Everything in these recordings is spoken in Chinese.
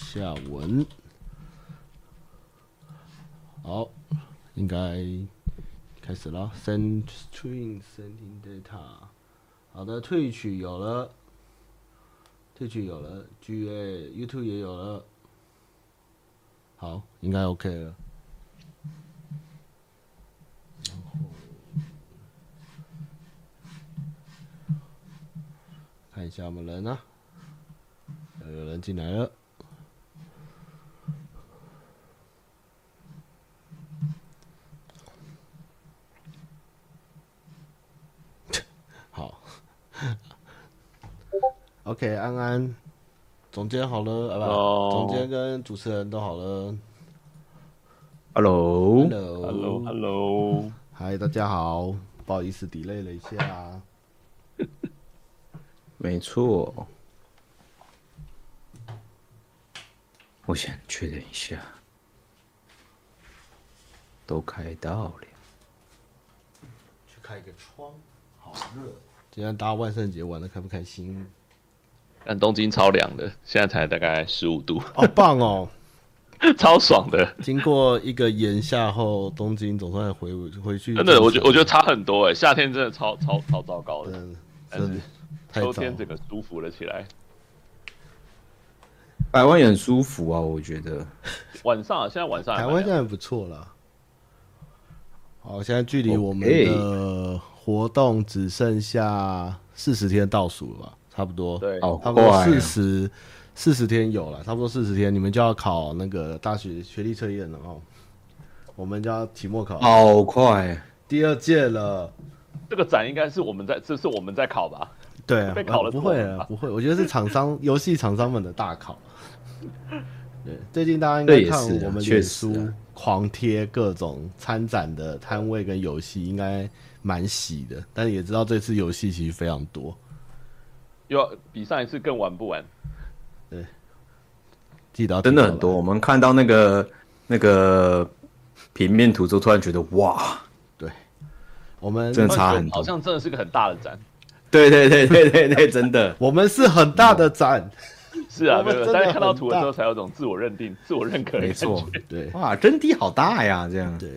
下文。好，应该开始了。Send string sending data。好的，退取有了，退取有了，GA YouTube 也有了。好，应该 OK 了。看一下我们人呢、啊，有人进来了。，OK，安安。总监好了，啊不.总监跟主持人都好了。Hello，Hello，Hello，嗨，大家好，不好意思，delay 了一下。没错，我想确认一下，都开到了。去开个窗，好热。今天大家万圣节玩的开不开心？但东京超凉的，现在才大概十五度，好棒哦，超爽的。经过一个炎夏后，东京总算回回去。真的，我觉我觉得差很多哎，夏天真的超超超糟糕的，真的。秋天整个舒服了起来。台湾也很舒服啊，我觉得。晚上，啊现在晚上，台湾现在不错了。好，现在距离我们的活动只剩下四十天倒数了吧。差不多，对，差不多四十四十天有了，差不多四十天，你们就要考那个大学学历测验了哦。我们就要期末考，好快，第二届了。这个展应该是我们在，这是我们在考吧？对啊，被考了不会啊，不会。我觉得是厂商游戏厂商们的大考。对，最近大家应该看我们脸书狂贴各种参展的摊位跟游戏，应该蛮喜的。但是也知道这次游戏其实非常多。又比上一次更玩不玩？对，记得真的很多。我们看到那个那个平面图，之后突然觉得哇，对，我们真的差很多，好像真的是个很大的展。对对对对对对，真的，我们是很大的展。是啊，对对，大家看到图的时候才有种自我认定、自我认可的感觉。没错，对，哇，真的好大呀，这样对。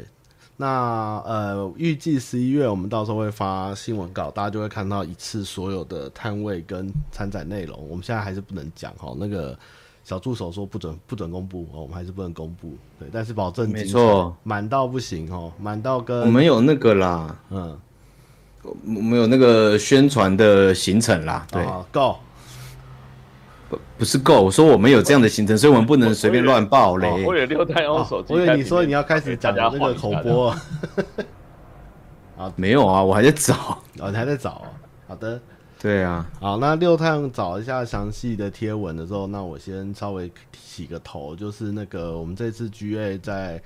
那呃，预计十一月我们到时候会发新闻稿，大家就会看到一次所有的摊位跟参展内容。我们现在还是不能讲哈，那个小助手说不准不准公布哦，我们还是不能公布。对，但是保证没错，满到不行哦，满到跟我们有那个啦，嗯，我们有那个宣传的行程啦，对，够。不是够，我说我们有这样的行程，所以我们不能随便乱报嘞。我有六太用手机，我以为你说你要开始讲那个口播。啊，没有啊，我还在找，哦，你还在找啊？好的，对啊，好，那六太阳找一下详细的贴文的时候，那我先稍微洗个头，就是那个我们这次 GA 在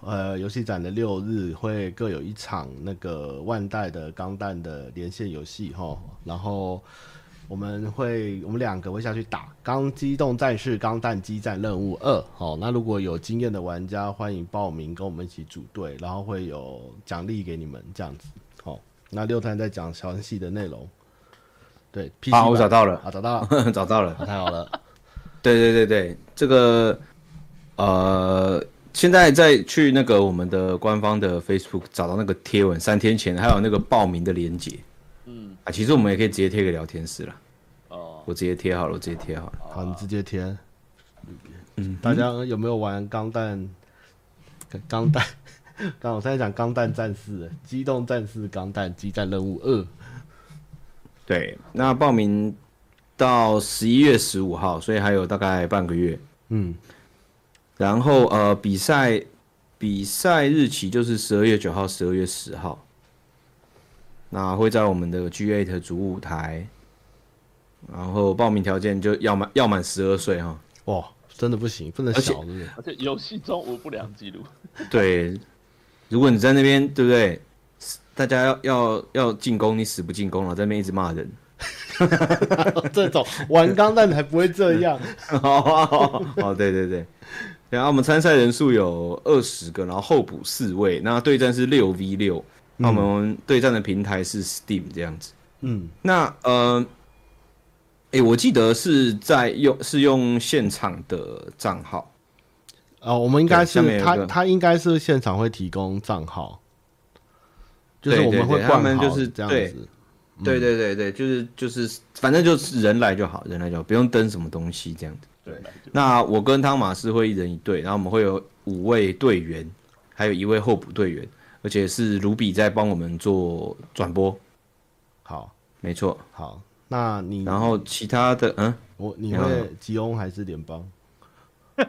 呃游戏展的六日会各有一场那个万代的钢弹的连线游戏哈，然后。我们会，我们两个会下去打《钢机动战士钢弹激战任务二》。好，那如果有经验的玩家，欢迎报名跟我们一起组队，然后会有奖励给你们这样子。好，那六探在讲详细的内容。对，好，我找到了，啊，找到了，找到了，太好了。对对对对，这个呃，现在再去那个我们的官方的 Facebook 找到那个贴文，三天前还有那个报名的链接。嗯，啊，其实我们也可以直接贴给聊天室了。我直接贴好了，我直接贴好了。好，你直接贴。嗯，大家有没有玩钢弹？钢弹，刚我现在讲钢弹战士，机动战士钢弹激战任务二。对，那报名到十一月十五号，所以还有大概半个月。嗯。然后呃，比赛比赛日期就是十二月九号、十二月十号。那会在我们的 G8 主舞台。然后报名条件就要满要满十二岁哈，哇，真的不行，不能小？而且游戏中无不良记录。对，如果你在那边，对不对？大家要要要进攻，你死不进攻了，在那边一直骂人。这种玩钢弹还不会这样。哦，哦，对对对。然后我们参赛人数有二十个，然后候补四位，那对战是六 v 六，那我们对战的平台是 Steam 这样子。嗯，那呃。哎、欸，我记得是在用是用现场的账号。哦，我们应该是他他应该是现场会提供账号，就是我们会他们就是这样子。对对对对，就是就是，反正就是人来就好，人来就好，不用登什么东西这样子。对，那我跟汤马斯会一人一队，然后我们会有五位队员，还有一位候补队员，而且是卢比在帮我们做转播。好，没错。好，那你然后其他的，嗯，我你会吉翁还是联邦？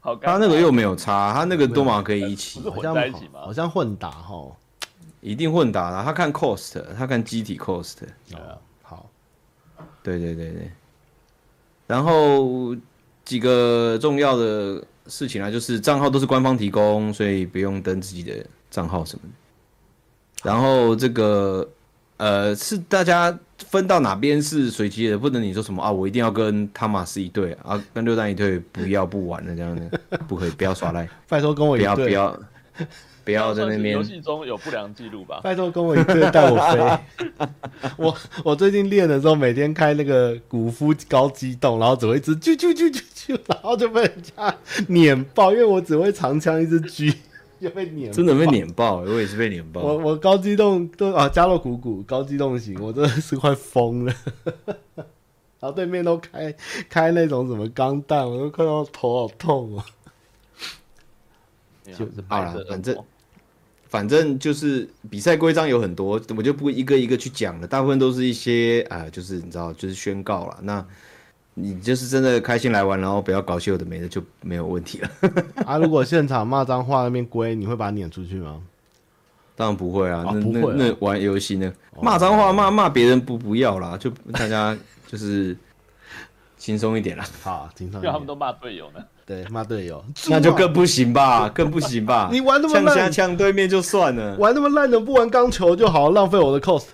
好，他那个又没有差，他那个多马可以一起，好像好像混打哈。一定混打啦，他看 cost，他看机体 cost。哦，好，对对对对。然后几个重要的事情啊，就是账号都是官方提供，所以不用登自己的账号什么的。然后这个呃，是大家分到哪边是随机的，不能你说什么啊，我一定要跟汤马斯一队啊，跟六蛋一队，不要不玩了这样的，不可以，不要耍赖，拜托跟我一队，不要不要。不要在那边。游戏中有不良记录吧？拜托跟我一队带我飞。我 我最近练的时候，每天开那个古夫高机动，然后只会一直啾啾啾啾啾，然后就被人家 碾爆，因为我只会长枪一只狙，就被碾。真的被碾爆，我也是被碾爆。我我高机动都啊，加洛古古高机动型，我真的是快疯了。然后对面都开开那种什么钢弹，我都看到头好痛哦。就是好了，反正。反正就是比赛规章有很多，我就不一个一个去讲了。大部分都是一些啊、呃，就是你知道，就是宣告了。那你就是真的开心来玩，然后不要搞些有的没的，就没有问题了。啊，如果现场骂脏话那边归，你会把他撵出去吗？当然不会啊，哦、那不会、啊、那，那玩游戏呢，骂脏话骂骂别人不不要啦，就大家就是轻松一点啦。好，轻松。因为他们都骂队友呢。对，骂队友，那就更不行吧，更不行吧。你玩那么烂，枪枪对面就算了，玩那么烂的不玩钢球就好，浪费我的 cost。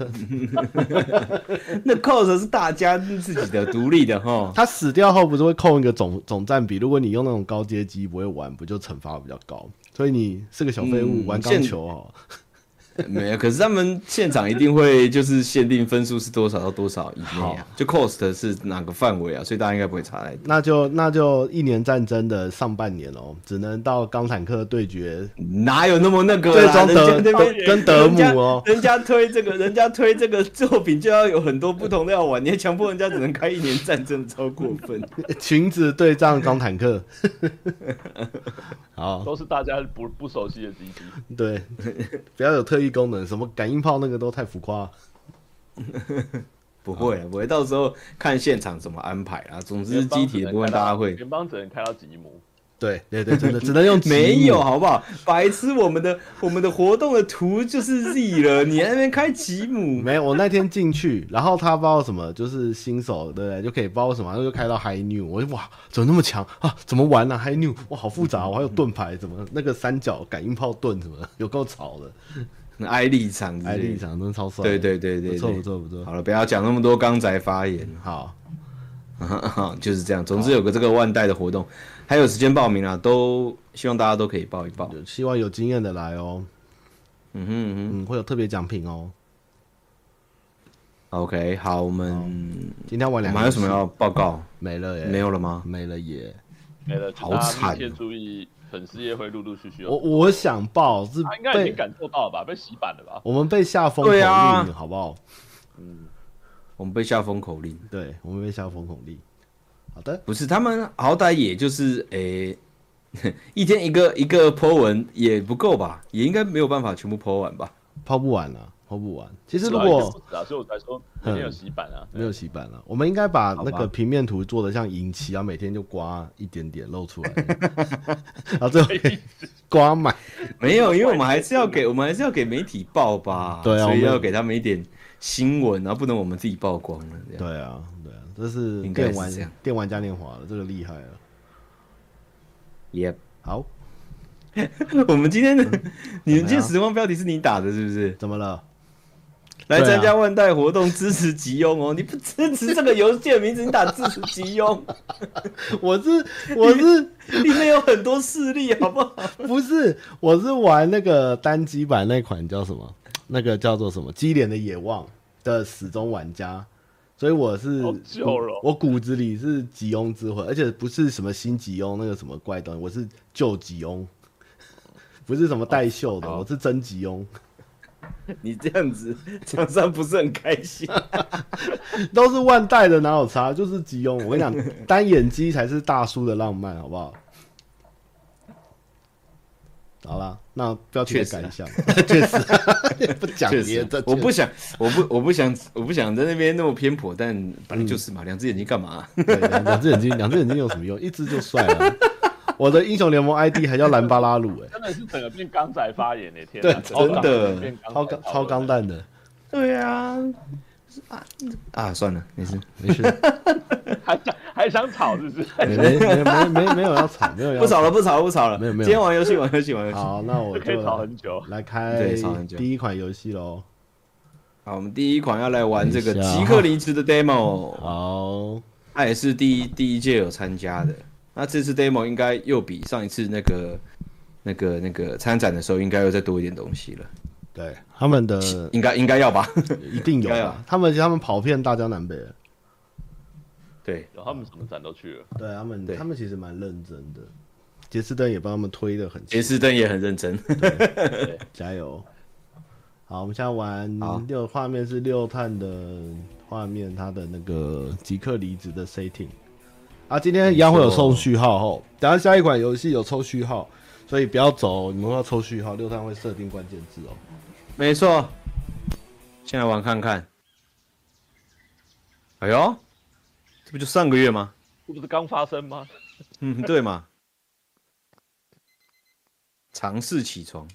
那 cost 是大家自己的独立的哈。他死掉后不是会扣一个总总占比？如果你用那种高阶机不会玩，不就惩罚比较高？所以你是个小废物，嗯、玩钢球哦。没有，可是他们现场一定会就是限定分数是多少到多少以内啊，就 cost 是哪个范围啊，所以大家应该不会差太多。那就那就一年战争的上半年哦，只能到钢坦克对决，哪有那么那个？最终德德跟德姆哦，人家推这个，人家推这个作品就要有很多不同的要玩，你还强迫人家只能开一年战争，超过分。裙子对战钢坦克，好，都是大家不不熟悉的机体，对，不要有特异功能，什么感应炮那个都太浮夸。不会，不会，到时候看现场怎么安排啊。总之，机体的部分大家会。联邦只能开到吉姆。对对对，真的只能用。没有，好不好？白痴，我们的我们的活动的图就是 Z 了，你在那边开吉姆？没有，我那天进去，然后他不知道什么，就是新手对不对？就可以包什么，然后就开到 High New。我就哇，怎么那么强啊？怎么玩呢、啊、？High New 哇，好复杂，我还有盾牌，怎么那个三角感应炮盾什么，有够吵的。艾立场，艾立场真的超帅。对对对对，不错不错不错。好了，不要讲那么多刚才发言，好，就是这样。总之有个这个万代的活动。还有时间报名啊，都希望大家都可以报一报，希望有经验的来哦。嗯哼嗯哼，嗯，会有特别奖品哦。OK，好，我们今天玩两，我们还有什么要报告？没了耶，没有了吗？没了耶，没了。好惨！先注意粉丝也会陆陆续续。我我想报是，他应该已经感受到了吧？被洗版了吧？我们被下封口令，好不好？嗯，我们被下封口令，对，我们被下封口令。好的，不是他们好歹也就是诶、欸，一天一个一个 po 文也不够吧？也应该没有办法全部 po 完吧？抛不完了，抛不完。其实如果，所以我才说没有洗版啊，没有洗版了。我们应该把那个平面图做的像银漆啊，每天就刮一点点露出来，然后最后 刮满。没有，因为我们还是要给我们还是要给媒体报吧？对啊，所以要给他们一点新闻，然后不能我们自己曝光了。对啊。对啊这是电玩电玩嘉年华了，这个厉害了。耶，好。我们今天的你们今天时光标题是你打的，是不是？怎么了？来参加万代活动，支持吉翁哦！你不支持这个游戏的名字，你打支持吉翁。我是我是里面有很多势力，好不好？不是，我是玩那个单机版那款叫什么？那个叫做什么？机连的野望的死忠玩家。所以我是旧了，我骨子里是吉翁之魂，而且不是什么新吉翁那个什么怪东西，我是旧吉翁，不是什么带锈的，我是真吉翁。你这样子，厂商不是很开心？都是万代的，哪有差？就是吉翁。我跟你讲，单眼机才是大叔的浪漫，好不好？好了，那不要提感想。确实，确实不讲别的。我不想，我不，我不想，我不想在那边那么偏颇。但反正就是嘛，两、嗯、只眼睛干嘛？两只眼睛，两只眼睛有什么用？一只就帅了。我的英雄联盟 ID 还叫兰巴拉鲁，哎，真的是整个变钢仔发言，哎，天，对，真的超钢超钢蛋的，对啊，啊啊，算了，没事没事，还想还想吵是不是？没没没没没有要吵，没有要不吵了不吵了不吵了，没有没有，今天玩游戏玩游戏玩游戏，好，那我就可以吵很久，来开第一款游戏喽。好，我们第一款要来玩这个吉克离职的 demo，好，他也是第一第一届有参加的。那这次 demo 应该又比上一次那个、那个、那个参展的时候，应该又再多一点东西了。对，他们的应该应该要吧，一定有啊。他们他们跑遍大江南北了。对，他们什么展都去了。对他们，他们其实蛮认真的。杰斯登也帮他们推的很，杰斯登也很认真。加油！好，我们现在玩六画面是六探的画面，它的那个即刻离职的 setting。啊，今天一样会有送序号吼，等下下一款游戏有抽序号，所以不要走，你们要抽序号，六探会设定关键字哦。没错，先来玩看看。哎呦，这不就上个月吗？这不是刚发生吗？嗯，对嘛。尝试起床。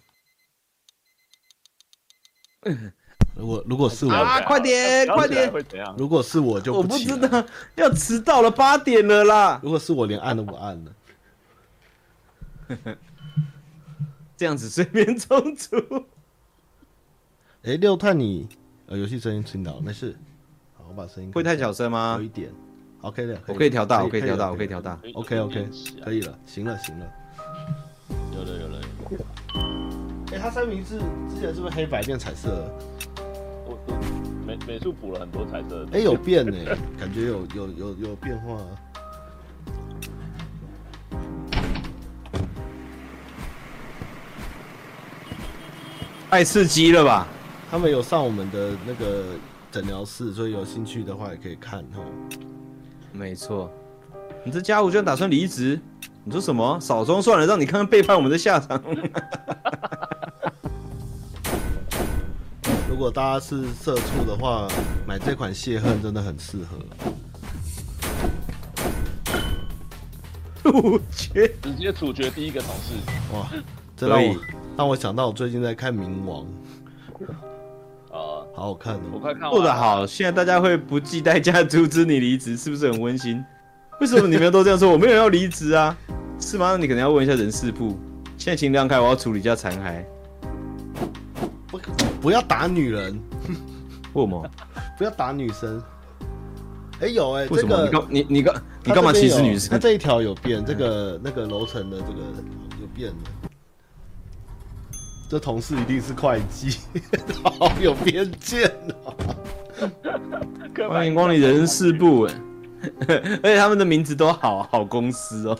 如果如果是我啊，快点快点！如果是我就不，我不知道要迟到了八点了啦。如果是我连按都不按了，这样子睡眠充足。哎、欸，六探你呃游戏声音听到了没事？好，我把声音会太小声吗？有一点，OK 的，我可以调大，我可以调大，我可以调大，OK OK，可以了，行了行了，有了有了有了。哎、欸，它三明治之前是不是黑白变彩色？美美术补了很多彩色，哎、欸，有变呢，感觉有有有有变化、啊，太刺激了吧！他们有上我们的那个诊疗室，所以有兴趣的话也可以看哈。没错，你这家伙居然打算离职？你说什么？少装算了，让你看看背叛我们的下场。如果大家是社畜的话，买这款泄恨真的很适合。处决，直接处决第一个同事。哇，这让我让我想到我最近在看《冥王》。啊，好好看哦！我快看。做得好，现在大家会不计代价阻止你离职，是不是很温馨？为什么你们都这样说？我没有要离职啊，是吗？那你可能要问一下人事部。现在请让开，我要处理一下残骸。不要打女人，为什么？不要打女生。哎、欸，有哎、欸，为什么？这个、你你你干你干嘛歧视女生？他这一条有变，这个那个楼层的这个有变的。这同事一定是会计，好有偏见哦。欢迎光临人事部，哎，而且他们的名字都好好公司哦。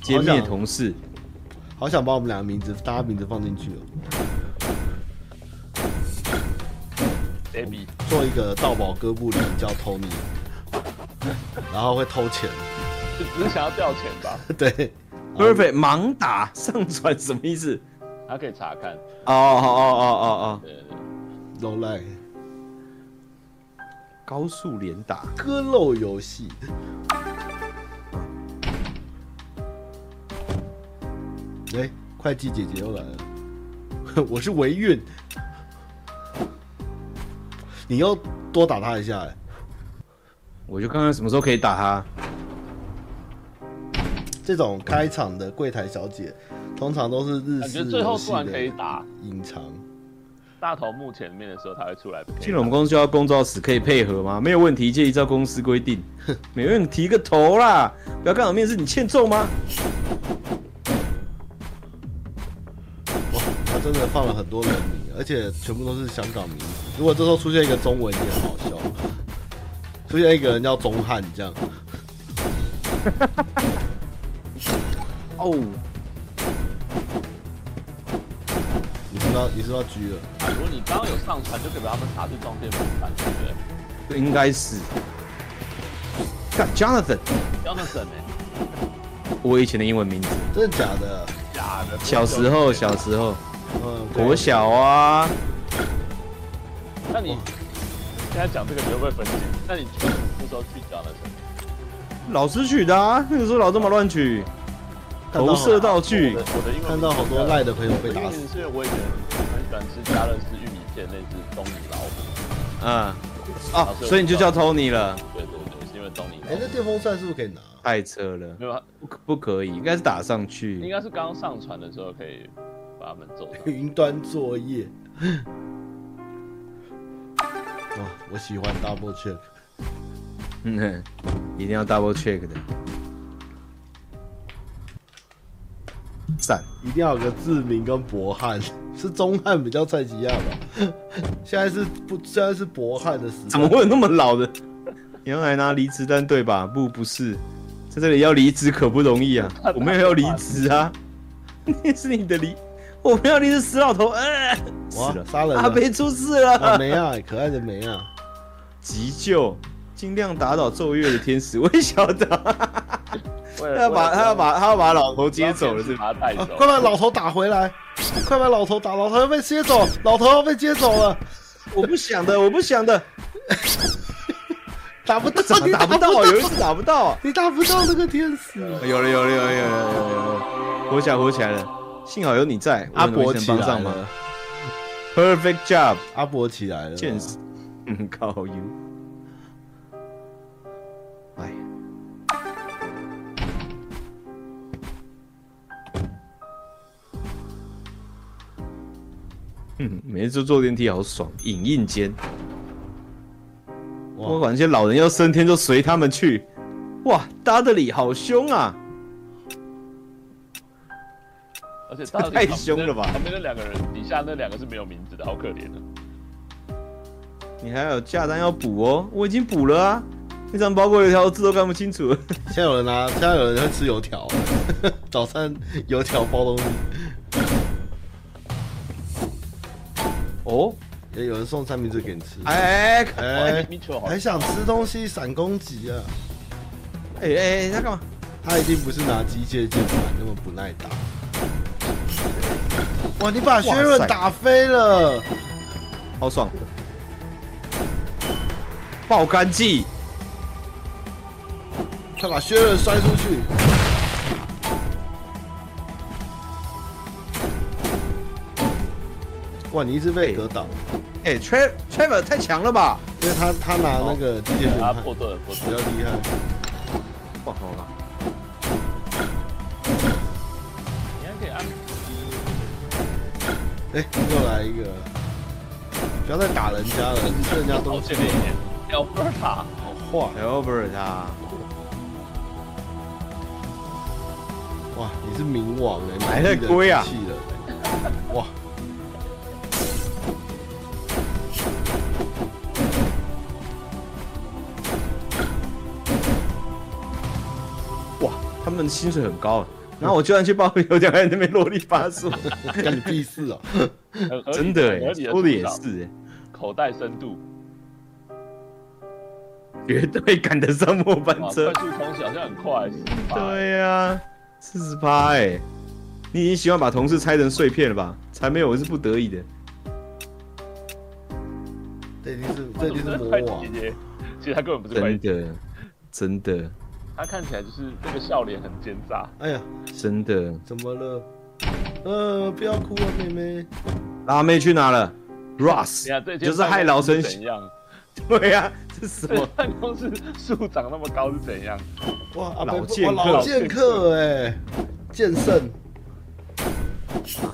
歼灭同事。好想把我们两个名字，大家名字放进去哦。Baby，做一个盗宝哥布林叫 Tony，然后会偷钱，就只是想要掉钱吧？对，Perfect，盲打上传什么意思？他可以查看。哦哦哦哦哦哦。对对对，Low Light，高速连打，割肉游戏。会计姐姐又来了，我是维运，你又多打他一下哎，我就看看什么时候可以打他。这种开场的柜台小姐，通常都是日式，最后突然可以打隐藏。大头目前面的时候，他会出来。进了我们公司就要工作室可以配合吗？没有问题，就依照公司规定。没问题，提个头啦，不要刚好面试，你欠揍吗？真的放了很多人名啊！而且全部都是香港名字。如果这时候出现一个中文，也很好笑。出现一个人叫钟汉这样。哦，你知道你知道狙了？如果你刚刚有上传，就可以把他们查去装电风扇，对不对？对，应该是。看 Jonathan，Jonathan 我以前的英文名字，真的假的？假的。小时候，小时候，嗯，国小啊。那你现在讲这个，你会不会分析？那你取什么那时候取 Jonathan？老师取的啊，那个时候老这么乱取。投射道具，我的英文看到好多赖的朋友被打死。是因为我以前很喜欢吃加乐氏玉米片，那只东尼老虎。嗯，啊，所以你就叫 Tony 了。对对对，是因为东尼。哎，那电风扇是不是可以拿？太扯了，没有，不不可以，应该是打上去。应该是刚上传的时候可以把他们走。云端作业。哇，我喜欢 double check。嗯，一定要 double check 的。赞，一定要有个志明跟博汉，是中汉比较菜鸡亚吧？现在是不，现在是博汉的时代。怎么会有那么老的？你要来拿离职单对吧？不，不是，在这里要离职可不容易啊！我们也要离职啊！那是你的离，我不要你是死老头！哎，死了，杀人了！阿北出事了！没啊，可爱的梅啊，急救，尽量打倒奏乐的天使，我也晓得。他要把他要把他要把老头接走了，是把他带走。快把老头打回来！快把老头打，老头要被接走，老头要被接走了。我不想的，我不想的。打不到，你打不到，有一次打不到，你打不到那个天使。有了，有了，有了，有了，有了，活起来，活起来了。幸好有你在，阿伯起来了。Perfect job，阿伯起来了。见识，嗯，靠 you。嗯，每次坐电梯好爽，影印间。我管那些老人要升天就随他们去。哇，搭的里好凶啊！且太凶了吧？旁边那两个人，底下那两个是没有名字的，好可怜啊。你还有价单要补哦，我已经补了啊。那张包裹油条字都看不清楚。现在有人拿，现在有人会吃油条，早餐油条包东西。哦，也有人送三明治给你吃。哎哎，还想吃东西，闪攻击啊！哎哎，他干嘛？他一定不是拿机械键盘，那么不耐打。哇，你把薛润打飞了，好爽！爆肝技，快把薛润摔出去！哇！你一直被格挡，哎，Tra Trevor 太强了吧？因为他他拿那个机械破盾比较厉害。哇，好了，哎，又来一个！不要再打人家了，吃人家东西。Alberta，好坏，Alberta。哇，你是冥王哎，还在龟啊！哇！他们的薪水很高，然后我居然去报油条，在那边啰里吧嗦，干你屁事哦！真的哎，说的也是哎，口袋深度绝对赶得上末班车，快速通行好像很快。对呀，四十八哎，你已经喜欢把同事拆成碎片了吧？才没有，我是不得已的。这一定是这一定是魔王，其实他根本不是真的，真的。他看起来就是那个笑脸很奸诈。哎呀，真的？怎么了？呃，不要哭啊，妹妹。辣妹去哪了？Russ，就是害老生怎样？对呀，这是什么？办公室树长那么高是怎样？哇，老剑客，老剑客哎，剑圣。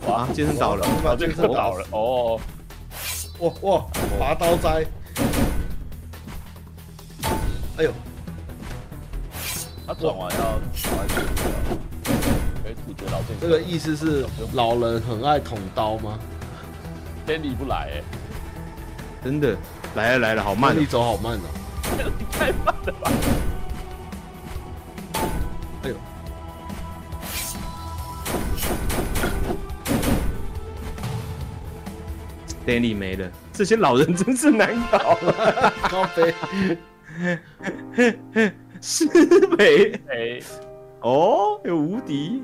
哇，剑圣倒了，把剑圣倒了。哦，哇哇，拔刀斋。哎呦。他转完要转完可以老。这个意思是老人很爱捅刀吗？天理不来哎，真的来了来了，好慢，你走好慢哦，你太慢了吧？哎呦，Danny 没了，这些老人真是难搞。高飞，施肥，哎，哦，有无敌，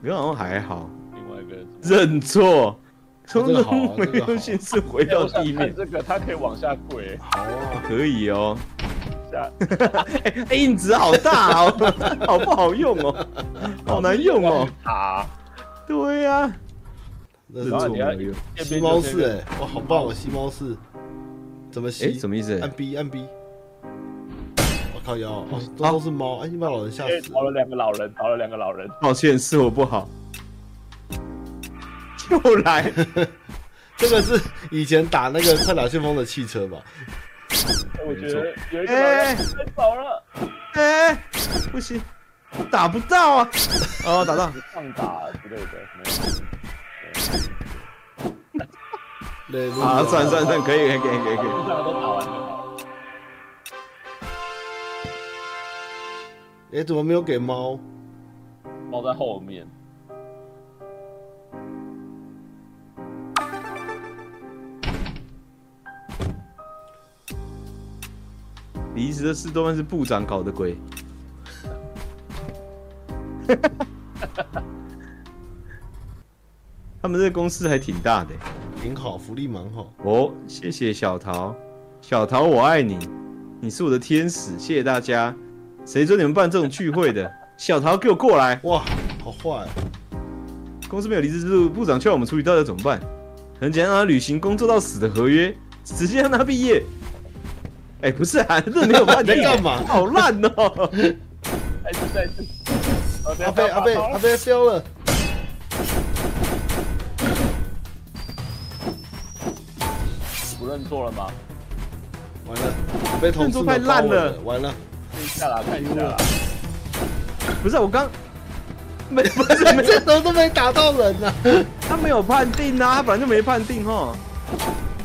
没有还好。另外一个认错，从这没有心思回到地面。这个它可以往下跪，好啊，可以哦。下，哎，印子好大哦，好不好用哦？好难用哦。塔，对呀。认错没有。吸猫式哎，哇，好棒哦，吸猫式。怎么吸？什么意思？按 B，按 B。我靠腰，哦，这都是猫，哎，你把老人吓死。逃了两个老人，逃了两个老人。抱歉，是我不好。又来，这个是以前打那个快打旋风的汽车吧？我觉得有一个老人太早了，哎，不行，打不到啊！哦，打到，上打之类的，没有。啊，算算算，可以可以可以可以可以。都打哎，怎么没有给猫？猫在后面。离职的事多半是部长搞的鬼。他们这个公司还挺大的，挺好，福利蛮好。哦，谢谢小桃，小桃我爱你，你是我的天使，谢谢大家。谁准你们办这种聚会的？小桃给我过来！哇，好坏！公司没有离职制度，部长叫我们处理，到底怎么办？很简单，让他履行工作到死的合约，直接让他毕业。哎，不是啊，这没有办法。你 在干嘛？好烂哦！还是在阿贝阿贝阿贝飙了！不认错了吗？完了，被同事太烂了，完了。看一下啦，看一下啦。不是我刚没 不是这都都没打到人呢，他没有判定啊，他本来就没判定哈。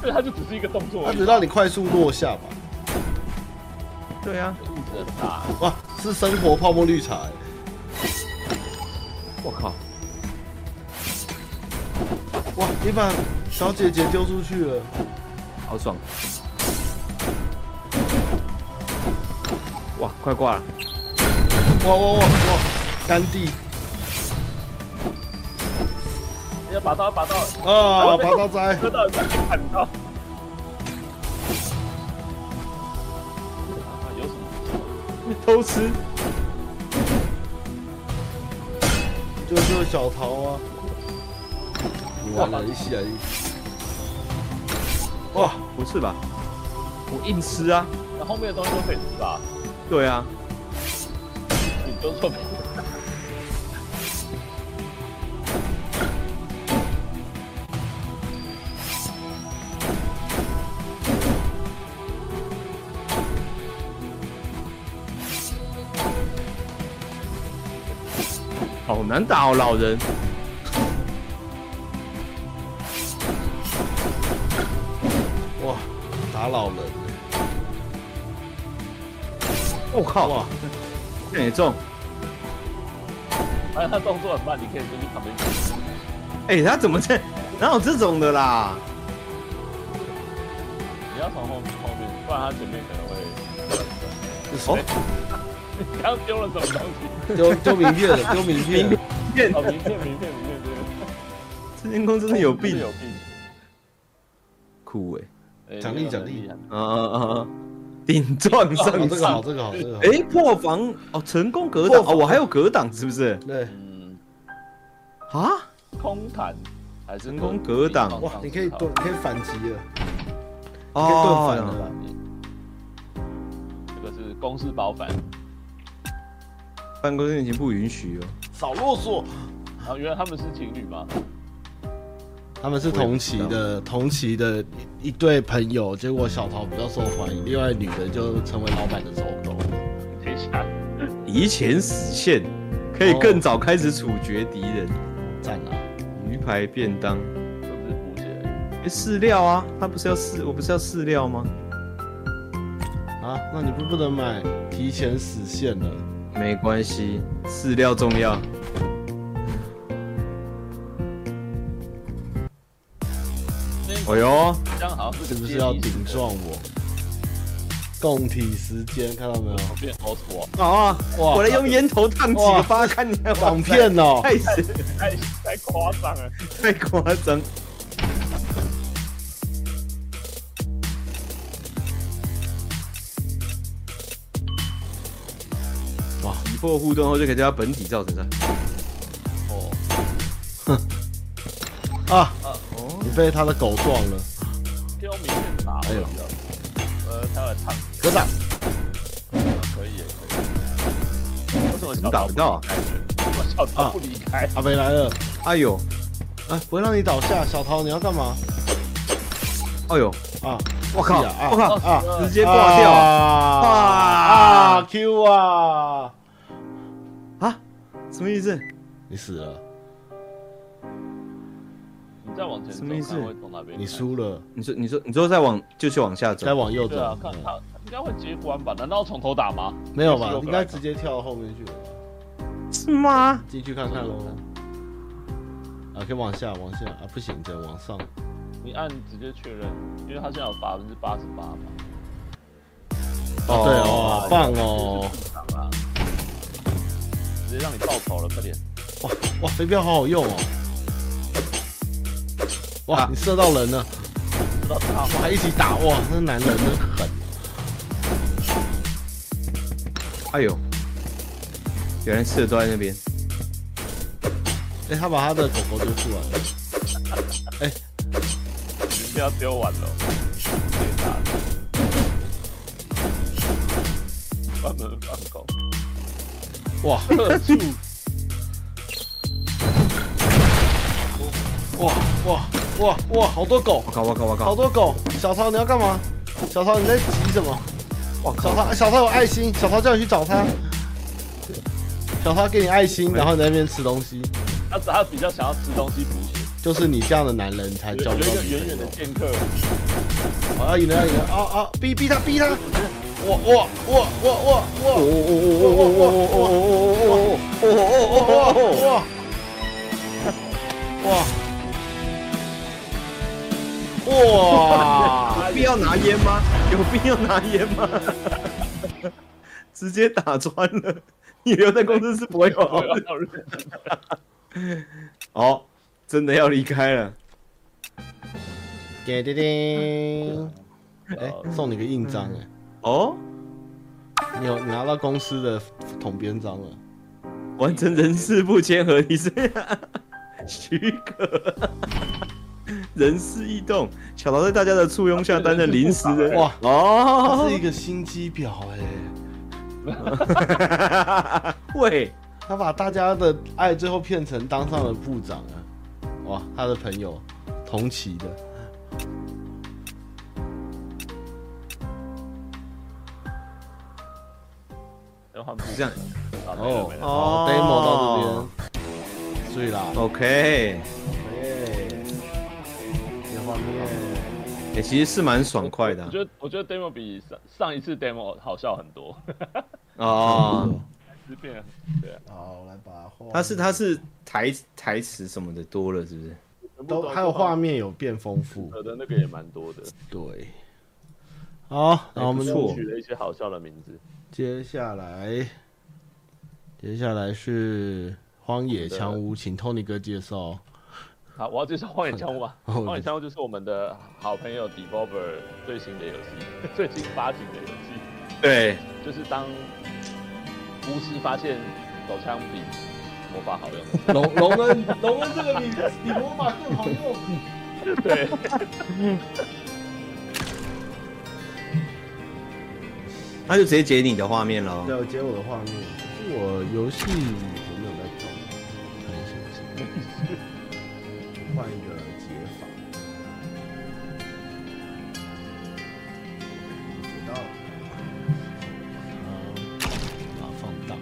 对，他就只是一个动作，他只让你快速落下吧。对啊。哇，是生活泡沫绿茶。我靠！哇，你把小姐姐丢出去了，好爽！快挂了！哇哇哇哇，干地！要拔刀，拔刀！啊，拔刀斋！磕到，砍刀！偷吃，就就小桃啊！完了，一起来！哇，不是吧？我硬吃啊！那后面的东西都可以吃吧？对啊。你都错。好难打哦，老人！我靠！哇，这也中！哎，他动作很慢，你可以出去旁边。哎，他怎么这？哪有这种的啦？你要从后面后面，不然他前面可能会。哦，你 刚丢了什么东西？丢 丢名片了，丢名片，名片，哦，名片，名片，名片，对。这间公司真的有病，有病。酷哎，奖励奖励，啊啊啊！顶撞上这个好，这个好，这个好。哎，破防哦，成功格挡哦，我还有格挡是不是？对。嗯。啊？空弹还是成功格挡？哇，你可以盾，可以反击了。哦。可以盾反了。这个是公司保反。办公室恋情不允许哦，少啰嗦。然后原来他们是情侣吗？他们是同期的，同期的一对朋友。结果小桃比较受欢迎，另外女的就成为老板的走狗。等一下，提前死线，可以更早开始处决敌人。赞啊！鱼排便当，是不是补血？饲料啊，他不是要饲，我不是要饲料吗？啊，那你不不能买提前死线了？没关系，饲料重要。哎呦，这样好是不是要顶撞我？共体时间，看到没有？变好土啊！啊，哇！我来用烟头烫几个疤，看你还仿片哦，太太太夸张了，太夸张。哇！击破互动后就可以叫它本体造成伤。哦，哼，啊，哦，你被他的狗撞了。用名片打，哎呦，呃，他来烫。格挡，可以，可以。为什么你打不到？小桃不离开。阿北来了，哎呦，啊，不会让你倒下。小桃，你要干嘛？哎呦，啊，我靠，我靠，啊，直接挂掉啊啊！Q 啊！啊？什么意思？你死了。再往前走，什么意思？你输了。你说，你说，你说再往，就去往下走，再往右走。对啊，看他应该会接关吧？难道从头打吗？没有吧？应该直接跳到后面去了。是吗？进去看看喽。啊，可以往下，往下啊，不行，再往上。你按直接确认，因为他现在有百分之八十八嘛。哦，对哦，好棒哦。直接让你爆头了，快点。哇哇，飞镖好好用哦。哇！你射到人了，射到他，我还一起打哇！那男人真狠。哎呦，原来刺的都在那边。哎，他把他的狗狗丢出来了。哎，你不要丢完了，别打了。关门放狗。哇！哇 哇！哇哇，好多狗！我靠我靠我靠！好多狗！小曹，你要干嘛？小曹，你在急什么？哇靠！小曹，小曹有爱心，小曹叫你去找他。小曹给你爱心，然后你在那边吃东西。他他比较想要吃东西补血。就是你这样的男人才叫。有一个远远的剑客。好，要赢了要赢了！啊啊！逼逼他逼他！哇哇哇哇哇哇！哇哇哇哇哇哇哇哇哇哇哇哇哇！哇！有必要拿烟吗？有必要拿烟吗？直接打穿了，你留在公司是不会有好日子。哦，真的要离开了。给叮叮，哎，送你个印章哎。哦，你有拿到公司的统编章了，完成人事部签合你是 许可。人事异动，小桃在大家的簇拥下担任临时的哇。哦，他是一个心机婊哎，喂，他把大家的爱最后骗成当上了部长啊，哇，他的朋友同期的，是这样。哦。哦，demo 到这边，对啦，OK。哎、欸，其实是蛮爽快的、啊。我觉得，我觉得 demo 比上上一次 demo 好笑很多。哦，是变对啊。好，我来把画。它是它是台台词什么的多了，是不是？都还有画面有变丰富。有的那个也蛮多的。对。好，那我们取了一些好笑的名字。接下来，接下来是荒野枪屋，请 Tony 哥介绍。好，我要介绍荒野枪屋吧。荒野枪屋就是我们的好朋友 Devolver 最新的游戏，最新发行的游戏。对，就是当巫师发现手枪比魔法好用。龙龙恩，龙恩这个比比魔法更好用。对。他就直接截你的画面了。对，截我的画面。是我游戏换一个解法，解到，嗯，把它放大。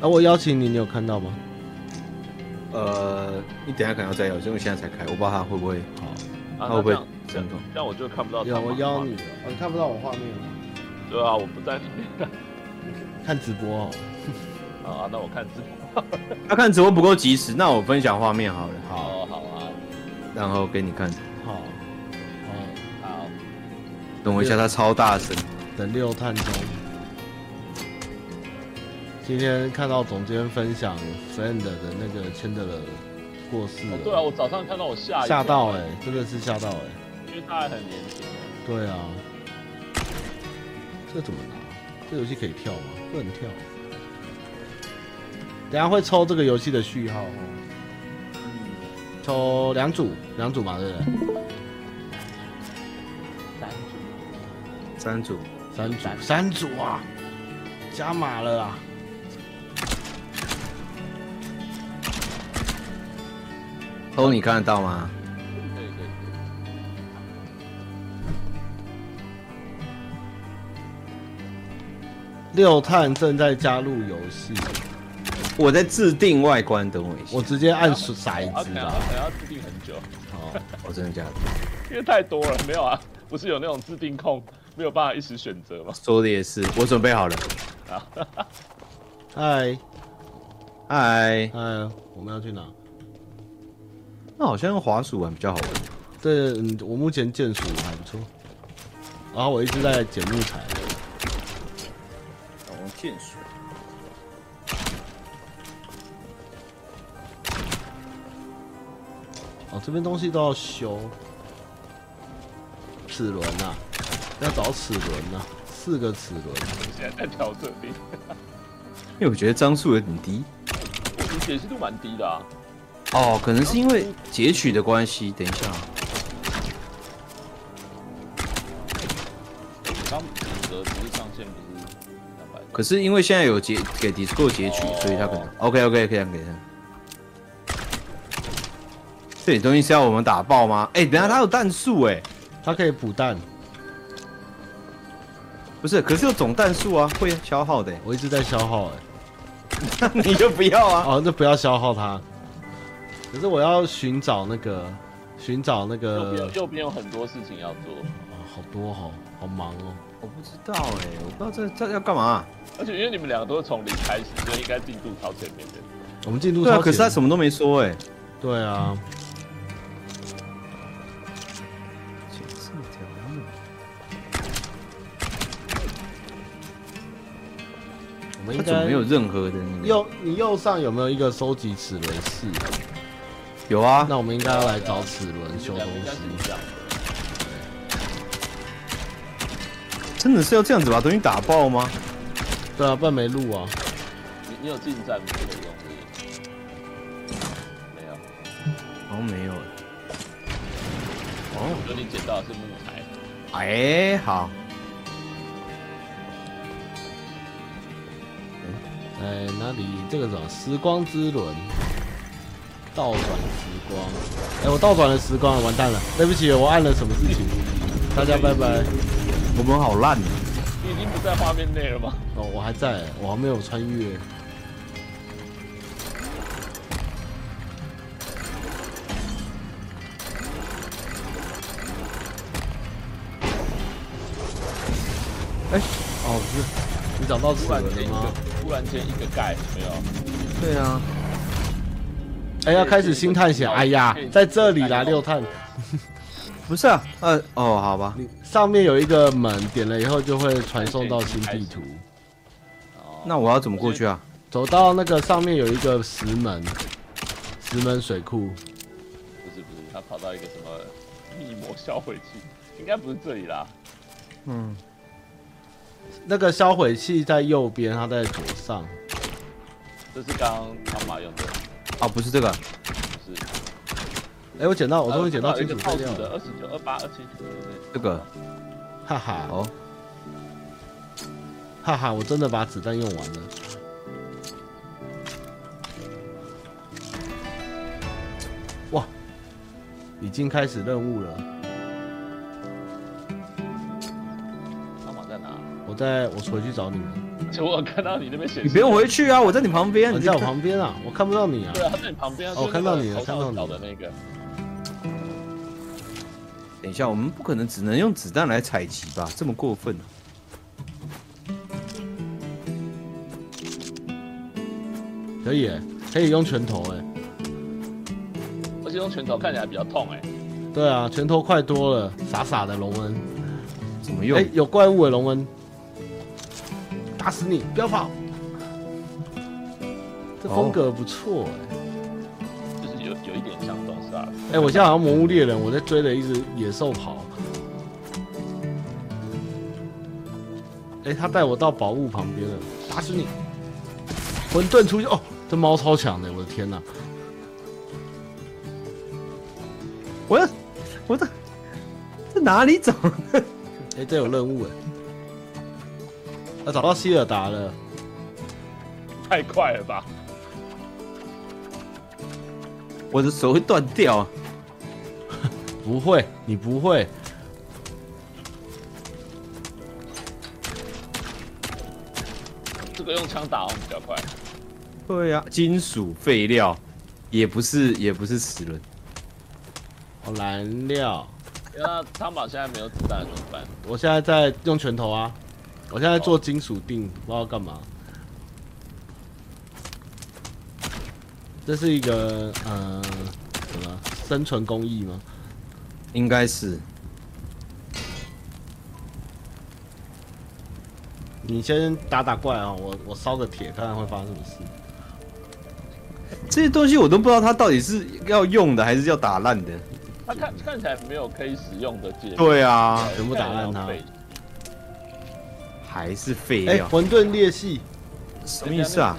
那我邀请你，你有看到吗？呃，你等下可能要再邀，因为现在才开，我不知道他会不会好，它会不会震动？这样我就看不到。有我邀你了，你看不到我画面吗？对啊，我不在里面。看直播哦。啊，那我看直播。他看直播不够及时，那我分享画面好了。好，好啊。然后给你看。好。嗯，好。等我一下，他超大声。等六探中。今天看到总监分享 friend 的那个签的了过世了。对啊，我早上看到我吓吓到哎，真的是吓到哎。因为他还很年轻。对啊。这怎么拿？这游戏可以跳吗？不能跳。等下会抽这个游戏的序号哦。抽两组，两组嘛，对不对？三组，三组，三组，三组啊！加码了啊！抽你看得到吗？六探正在加入游戏，我在制定外观，等我一下。我直接按骰子啊，可能要制定很久。哦，我真的假的？因为太多了，没有啊，不是有那种制定控，没有办法一时选择吗？说的也是，我准备好了。嗨，嗨，嗨，我们要去哪？那好像用滑鼠玩比较好玩。对，我目前键鼠还不错，然后我一直在捡木材。键鼠。哦，这边东西都要修。齿轮呐，要找齿轮呐，四个齿轮。现在在调这里，因为我觉得张数有点低。你解析度蛮低的啊。哦，可能是因为截取的关系。等一下。可是因为现在有截给 Discord 截取，所以他可能 OK OK 可以这样给他。这里东西是要我们打爆吗？哎、欸，等下它有弹数哎，它可以补弹。不是，可是有总弹数啊，会消耗的。我一直在消耗哎，那你就不要啊。哦，那不要消耗它。可是我要寻找那个，寻找那个。右边右边有很多事情要做。啊，好多好好忙哦。我不知道哎，我不知道这这要干嘛。而且因为你们两个都是从零开始，所以应该进度超前面的。我们进度超前面。可是他什么都没说哎。对啊。我们应该没有任何的右，你右上有没有一个收集齿轮室？有啊。那我们应该要来找齿轮修东西。真的是要这样子把东西打爆吗？对啊，不然没路啊。你你有近战吗？没有，好像没有。哦，我觉得你捡到的是木材。哎，好。哎，哪里？这个什么？时光之轮，倒转时光。哎，我倒转了时光，完蛋了！对不起，我按了什么事情？大家拜拜。我们好烂，你已经不在画面内了吗？哦，我还在，我还没有穿越。哎，哦，不是，你找到齿轮了吗？突然间一个盖没有？对啊。哎，要开始新探险。哎呀，在这里啦，六探。不是啊，呃，哦，好吧。上面有一个门，点了以后就会传送到新地图。那我要怎么过去啊？走到那个上面有一个石门，石门水库。不是不是，他跑到一个什么密魔销毁器，应该不是这里啦。嗯。那个销毁器在右边，它在左上。这是刚刚汤马用的。啊，不是这个。是哎，我捡到，我终于捡到金属材料了。二十九、二八、二七，这个，哈哈，哦，哈哈，我真的把子弹用完了。哇，已经开始任务了。在？我回去找你们。我看到你那边写，你不用回去啊，我在你旁边，你在我旁边啊，我看不到你啊。对啊，他在你旁边啊。哦，看到你了，看到你的那个。等一下，我们不可能只能用子弹来采集吧？这么过分啊！可以，可以用拳头哎，而且用拳头看起来比较痛哎。对啊，拳头快多了，傻傻的龙恩，怎么用？哎，有怪物哎，龙恩，打死你！不要跑，这风格不错哎，就是有有一点像东西啊。哎，我现在好像魔物猎人，我在追着一只野兽跑。哎，他带我到宝物旁边了，打死你！混沌出去哦，这猫超强的，我的天哪！我要，我的，在哪里走？哎，这有任务哎！要找到希尔达了，太快了吧！我的手会断掉啊！不会，你不会。这个用枪打比较快。对呀、啊，金属废料，也不是也不是齿轮。哦，燃料。那汤宝现在没有子弹怎么办？我现在在用拳头啊，我现在做金属锭，不知道干嘛。这是一个呃什么生存工艺吗？应该是。你先打打怪啊，我我烧个铁，看看会发生什么事。这些东西我都不知道它到底是要用的还是要打烂的。它看看起来没有可以使用的界。对啊，全部打烂它。还是废料。哎，混沌裂隙，什么意思啊？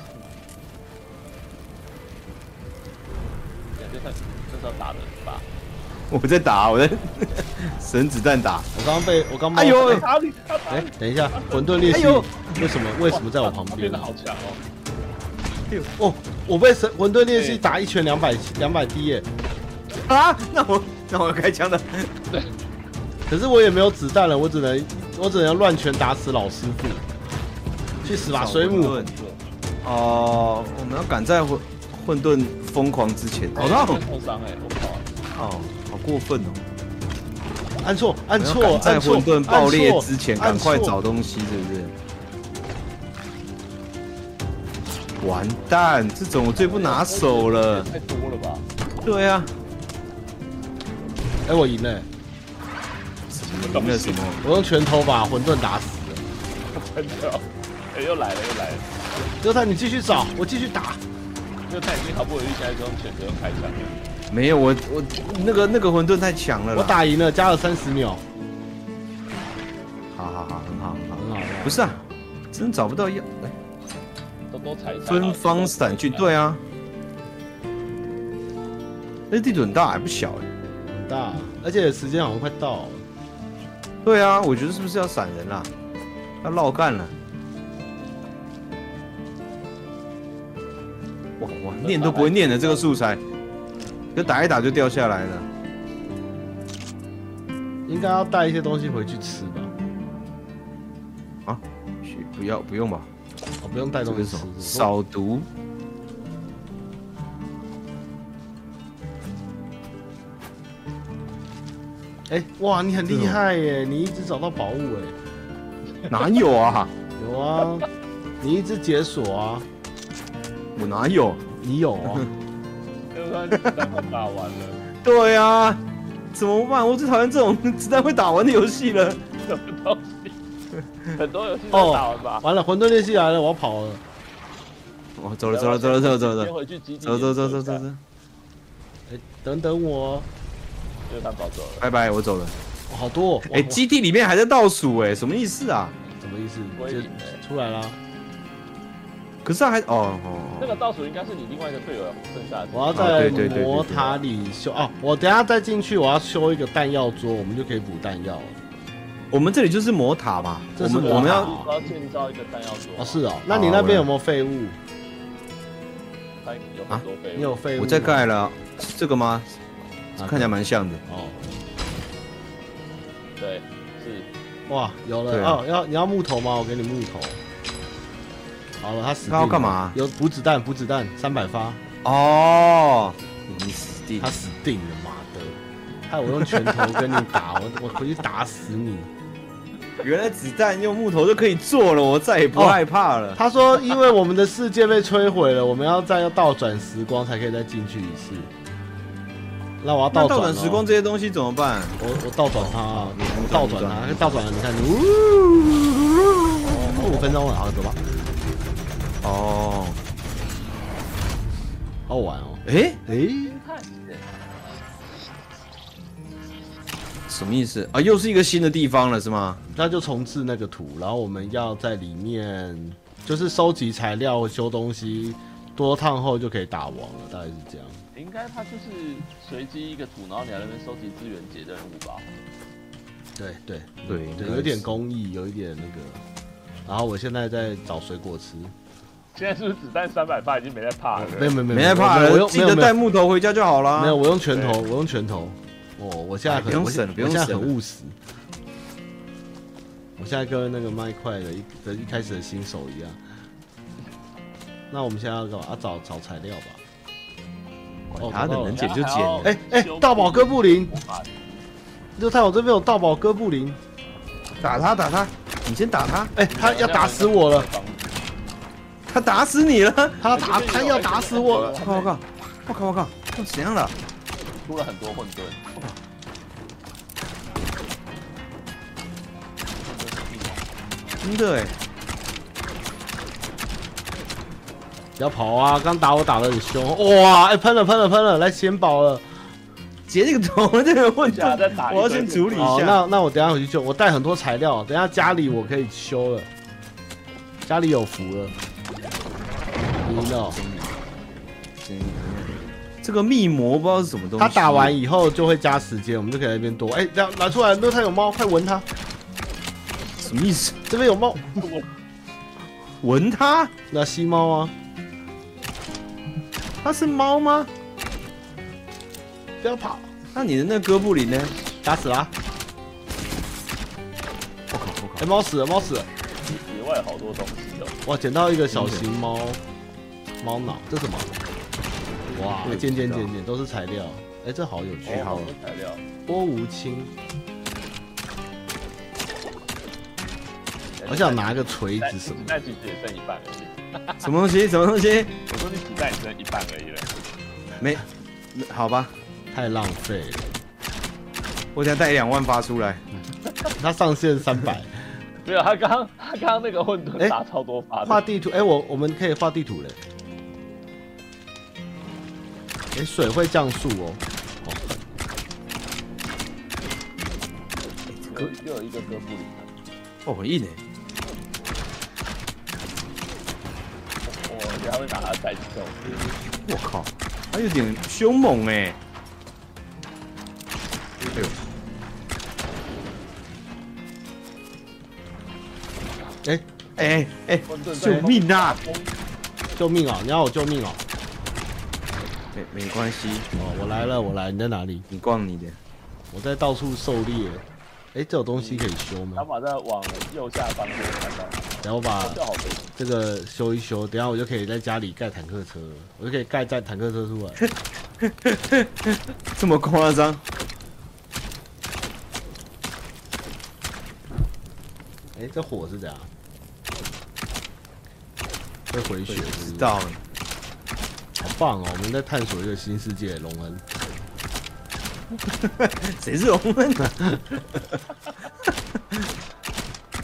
这是这是要打的吧？我在打，我在 神子弹打。我刚刚被我刚。哎呦！哎，等一下，混沌裂隙，为什么为什么在我旁边？变得好强哦！哦，我被神混沌裂隙打一拳两百两百滴耶！啊，那我那我要开枪的。对，可是我也没有子弹了，我只能我只能乱拳打死老师傅。去死吧，水母！哦，我们要赶在混混沌疯狂之前。好痛！受伤哎，我靠！哦，好过分哦！按错，按错，在混沌爆裂之前赶快找东西，是不是？完蛋，这种我最不拿手了。太多了吧？对啊。哎，我赢了。赢了什么？我用拳头把混沌打死了。真的？哎，又来了，又来了。优太，你继续找，我继续打。优太已经好不容易现在用拳头开枪了。没有，我我那个那个混沌太强了。我打赢了，加了三十秒。好好好，很好很好很好。不是啊，真找不到药。来。都踩分方散去，对啊，那地图很大，还不小哎，很大，而且时间好像快到了。对啊，我觉得是不是要闪人了？要绕干了？哇哇，念都不会念的这个素材，就打一打就掉下来了。应该要带一些东西回去吃吧？啊？不要不用吧？我不用带东西吃，扫毒。哎，哇，你很厉害耶！你一直找到宝物哎。哪有啊？有啊，你一直解锁啊。我哪有？你有啊。子弹打完了。对啊，怎么办？我最讨厌这种 子弹会打完的游戏了。什么东西？很多游戏都打完吧？完了，混沌裂隙来了，我要跑了。我走了，走了，走了，走了，走了，先回去基地。走走走走走走。哎，等等我。就他跑走了。拜拜，我走了。好多。哎，基地里面还在倒数，哎，什么意思啊？什么意思？就出来了。可是还哦哦。那个倒数应该是你另外一个队友剩下的。我要在魔塔里修哦，我等下再进去，我要修一个弹药桌，我们就可以补弹药了。我们这里就是魔塔吧？这是我们要我要建造一个弹药桌。哦，是哦。那你那边有没有废物？有很多废物。你有废物？我在盖了，是这个吗？看起来蛮像的。哦。对，是。哇，有了哦！要你要木头吗？我给你木头。好了，他死。他要干嘛？有补子弹，补子弹，三百发。哦，你死定，他死定了，妈的！害我用拳头跟你打，我我回去打死你。原来子弹用木头就可以做了，我再也不害怕了。哦、他说，因为我们的世界被摧毁了，我们要再要倒转时光才可以再进去一次。那我要倒转、哦、时光这些东西怎么办？我我倒转它，我倒转它，倒转了，你看，呜，五分钟了，好走吧。哦，好玩哦。哎哎、什么意思啊？又是一个新的地方了，是吗？那就重置那个图，然后我们要在里面就是收集材料、修东西，多趟后就可以打王了，大概是这样。应该它就是随机一个图，然后你在那边收集资源、解任务吧？对对对对，有一点工艺，有一点那个。然后我现在在找水果吃。现在是不是子弹三百发已经没在怕了？没有没有没没在怕了，我用记得带木头回家就好了。没有，我用拳头，我用拳头。哦，我现在很，不用省，不用省很务实。我现在跟那个麦块的一的一开始的新手一样。那我们现在要干嘛？要找找材料吧。哦，他的能捡就捡。哎哎，盗宝哥布林，就在我这边有盗宝哥布林，打他打他，你先打他。哎，他要打死我了，他打死你了，他打他要打死我了。我靠我靠我靠我靠，怎样了？出了很多混沌，真的哎！不要跑啊！刚打我打得很凶，哇！哎，喷了喷了喷了，来捡宝了，截这个头，这个混沌，我要先处理一下。那那我等下回去救，我带很多材料，等下家里我可以修了，家里有福了，你知道。这个密膜不知道是什么东西。他打完以后就会加时间，我们就可以在那边躲。哎，这样拿出来，那他有猫，快闻它。什么意思？这边有猫，闻它？那吸猫啊？它是猫吗？不要跑！那你的那哥布林呢？打死啦。我靠我靠！哎，猫死了，猫死了。野外好多东西哦。哇，捡到一个小型猫，猫脑，这什么？哇，渐渐渐渐都是材料，哎、欸，这好有趣，好材料，波无青，我想拿个锤子什么，那其实也剩一半而已。什么东西？什么东西？我说你子弹只剩一半而已了。没，好吧，太浪费了。我想带一两万发出来。他上限三百。没有，他刚他刚刚那个混沌打超多发。画地图，哎、欸，我我们可以画地图嘞。哎、欸，水会降速哦。哦，又又有一个哥布林。哦，很硬哎。会拿它带走。我靠，他有点凶猛哎。哎呦！哎哎哎！救命啊！救命啊！你要我救命啊！没没关系哦，我来了，我来，你在哪里？你逛你的，我在到处狩猎。哎，这种东西可以修吗？他把它往右下方看到。然后把这个修一修，等下我就可以在家里盖坦克车，我就可以盖在坦克车出来。这么夸张？哎，这火是怎样？会回血？知道了。好棒哦！我们在探索一个新世界，龙恩。谁是龙恩呢？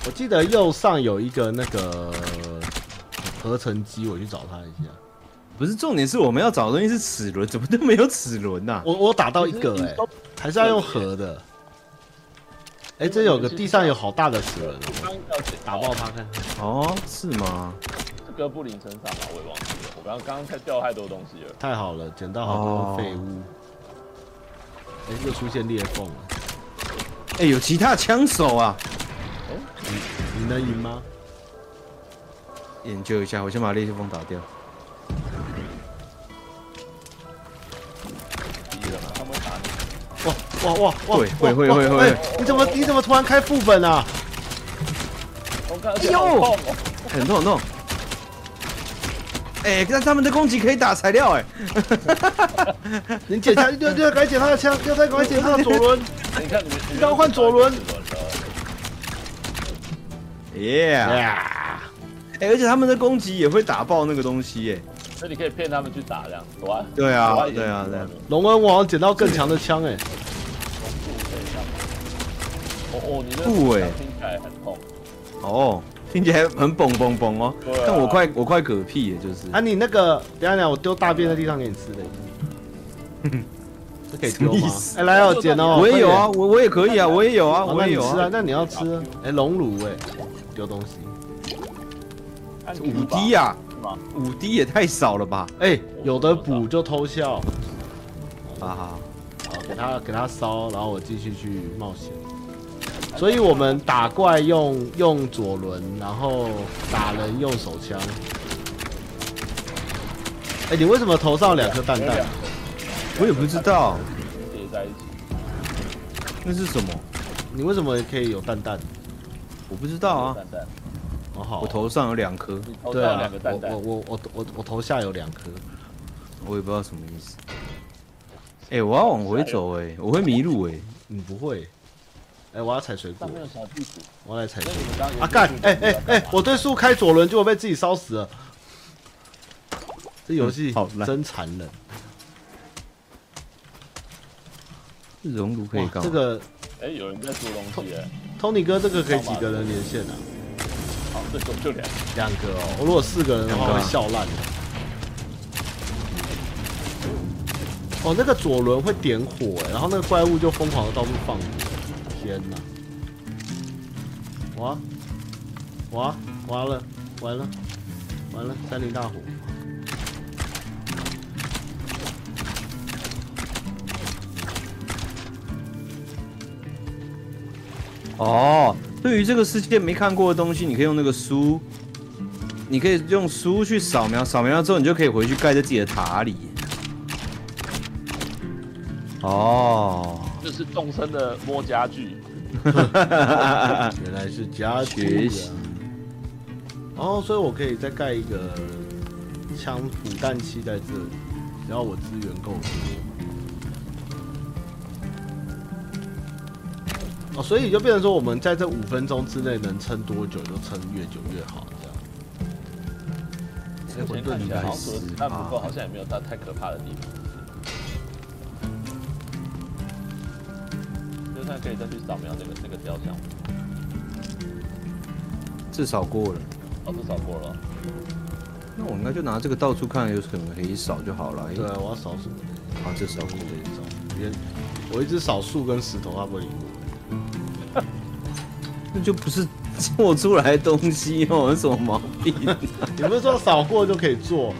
我记得右上有一个那个合成机，我去找他一下。不是重点，是我们要找的东西是齿轮，怎么都没有齿轮呐？我我打到一个哎、欸，还是要用合的。哎、欸，这有个地上有好大的齿轮，打爆它看看。哦，是吗？哥布林身上吧，我也忘记了。我刚刚刚才掉太多东西了。太好了，捡到好多废物。哎、哦欸，又出现裂缝了。哎、欸，有其他枪手啊？哦，你你能赢吗？研究一下，我先把裂缝打掉。他们打。哇哇哇哇！会会会会会、欸。你怎么你怎么突然开副本啊？我看哎呦，很痛很痛。哎，但他们的攻击可以打材料哎。你检查，对对，赶紧捡他的枪，要再赶快捡他的左轮。你看，你刚换左轮。耶！哎，而且他们的攻击也会打爆那个东西耶。所以你可以骗他们去打这样，对啊，对啊，对啊。龙恩，我好像捡到更强的枪哎。哦哦，你的不哎，听起来很痛。哦。听起来很嘣嘣嘣哦，但我快我快嗝屁耶，就是。啊，你那个，等下等下，我丢大便在地上给你吃的。这可以丢吗？哎，来哦，捡哦。我也有啊，我我也可以啊，我也有啊，我也有啊。那你要吃？哎，龙乳哎，丢东西。五滴呀？五滴也太少了吧？哎，有的补就偷笑。好好好，给他给他烧，然后我继续去冒险。所以我们打怪用用左轮，然后打人用手枪。哎，你为什么头上两颗蛋蛋？我也不知道。叠在一起。那是什么？你为什么可以有蛋蛋？我不知道啊。蛋蛋。哦好。我头上有两颗。对啊。我我我我我我头下有两颗。我也不知道什么意思。哎，我要往回走哎，我会迷路哎。你不会。哎，我要采水果。我要来采水果。啊干！哎哎哎，我对树开左轮，结果被自己烧死了。这游戏好真残忍。熔炉可以搞。这个，哎，有人在做东西哎。Tony 哥，这个可以几个人连线啊？好，这就就两两个哦。我如果四个人的话，会笑烂的。哦，那个左轮会点火，然后那个怪物就疯狂的到处放火。天哪！哇哇完了完了完了！森林大火。哦，对于这个世界没看过的东西，你可以用那个书，你可以用书去扫描，扫描了之后，你就可以回去盖在自己的塔里。哦。这是众生的摸家具，原来是家具啊！哦，所以我可以再盖一个枪补弹器在这里，只要我资源够多。哦，所以就变成说，我们在这五分钟之内能撑多久就撑越久越好，这样。哎，混沌里好像但不过好像也没有到太可怕的地方。就算可以再去扫描那个那个雕像，至少过了，哦，至少过了。那我应该就拿这个到处看有什么可以扫就好了。对，我要扫什么？啊，这扫树可以扫。别，我一直扫树跟石头，它不会理我。那就不是做出来的东西哦，有什么毛病？你不是说扫过就可以做？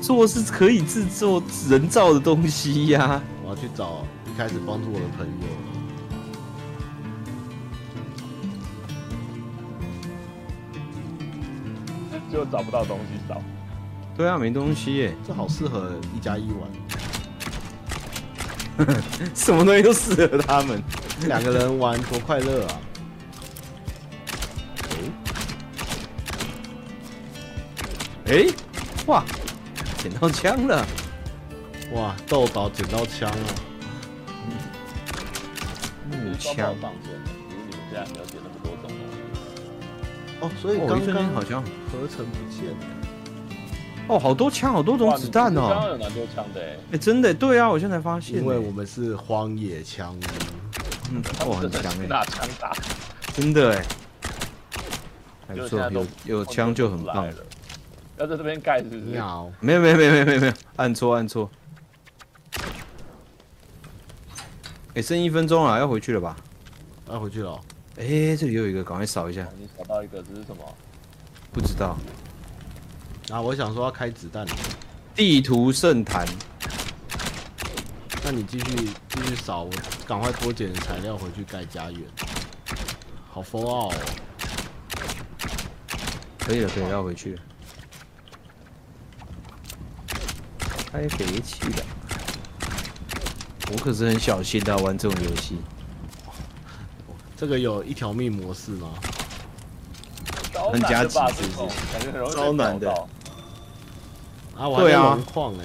做是可以制作人造的东西呀、啊。我要去找一开始帮助我的朋友，就找不到东西找。对啊，没东西耶。这好适合一加一玩，什么东西都适合他们两个人玩，多快乐啊！哎、欸，哇，捡到枪了！哇，豆岛捡到枪了！木枪。因为你们家没有捡那么多种哦，所以刚刚好像合成不见了。哦，好多枪，好多种子弹哦。刚刚有蛮多枪的哎。哎，真的，对啊，我现在才发现。因为我们是荒野枪。嗯，哦，很强哎。大枪打。真的哎。还不错，有有枪就很棒了。要在这边盖是不是？没有，没有，没有，没有，没有，没有，按错，按错。哎，剩一分钟了，要回去了吧？要回去了。哎，这里又有一个，赶快扫一下。你扫到一个，这是什么？不知道。啊，我想说要开子弹。地图圣坛。那你继续继续扫，我赶快多捡材料回去盖家园。好疯傲哦！可以了，可以要回去了。开飞起了。我可是很小心的玩这种游戏。这个有一条命模式吗？很加急，是不是？感觉很容易超难的。啊，我还有龙矿哎。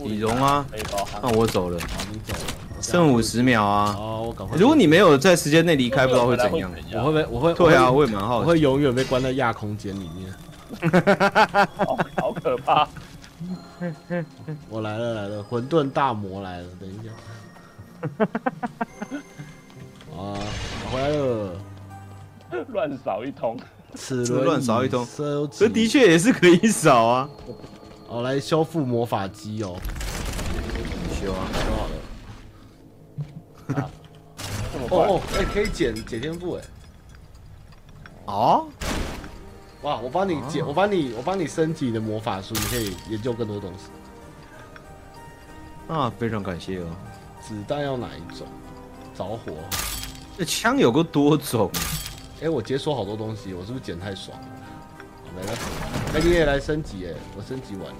李荣啊，那我走了。好，你走了。剩五十秒啊！哦，我赶快。如果你没有在时间内离开，不知道会怎样。我会不会？我会。对啊，我也蛮好奇。我会永远被关在亚空间里面。好可怕！我来了来了，混沌大魔来了，等一下。啊，回来了。乱扫一通，齿轮乱扫一通，这的确也是可以扫啊。哦来修复魔法机哦。修啊，修好了。啊！哦哦，哎，可以减减天赋哎！哦，哇！我帮你捡，我帮你，我帮你升级你的魔法书，你可以研究更多东西。啊，非常感谢哦。子弹要哪一种？着火。这枪有个多种。哎，我解锁好多东西，我是不是捡太爽了？没了，哎，你也来升级哎！我升级完了。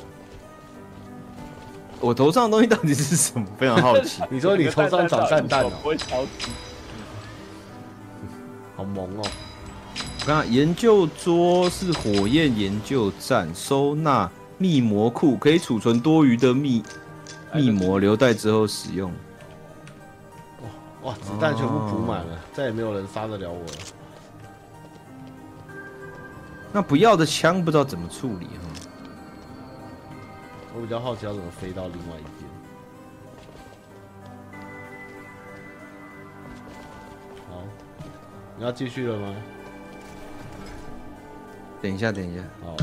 我头上的东西到底是什么？非常好奇。你说你头上长蛋蛋哦？不会超级。好萌哦！我看研究桌是火焰研究站，收纳密膜库可以储存多余的密密膜，留待之后使用。哇哇！子弹全部补满了，哦、再也没有人杀得了我了。那不要的枪不知道怎么处理哈？我比较好奇要怎么飞到另外一边。好，你要继续了吗？等一下，等一下。好，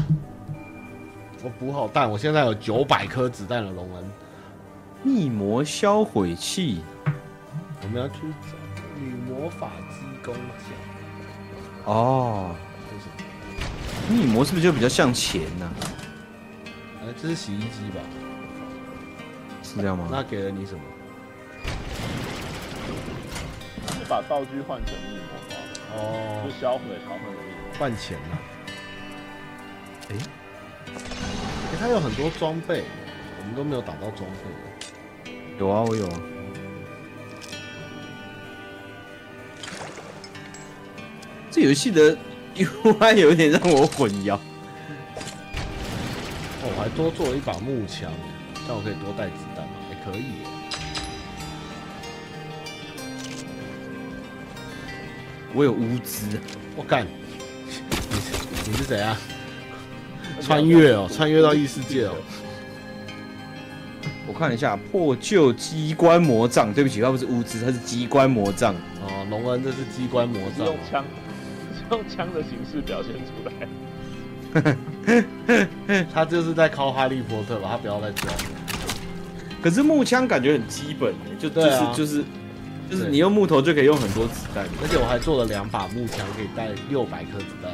我补好弹，我现在有九百颗子弹的龙纹。密魔销毁器，我们要去找女魔法机工匠。哦，密膜是不是就比较像钱呢、啊？这是洗衣机吧？是这样吗？那给了你什么？是把道具换成密膜吧？哦，就销毁他们的密膜。换钱了。哎，哎，他有很多装备，我们都没有打到装备。有啊，我有啊。这游戏的 UI 有点让我混淆。我还多做了一把木枪，这样我可以多带子弹吗？还、欸、可以。我有乌兹，我干！你你是谁啊？穿越哦，穿越到异世界哦。我看一下，破旧机关魔杖。对不起，它不是巫师，它是机关魔杖。哦，龙恩这是机关魔杖。用枪，用枪的形式表现出来。他就是在靠哈利波特吧？他不要再装。可是木枪感觉很基本，就就是、啊、就是就是你用木头就可以用很多子弹，而且我还做了两把木枪，可以带六百颗子弹。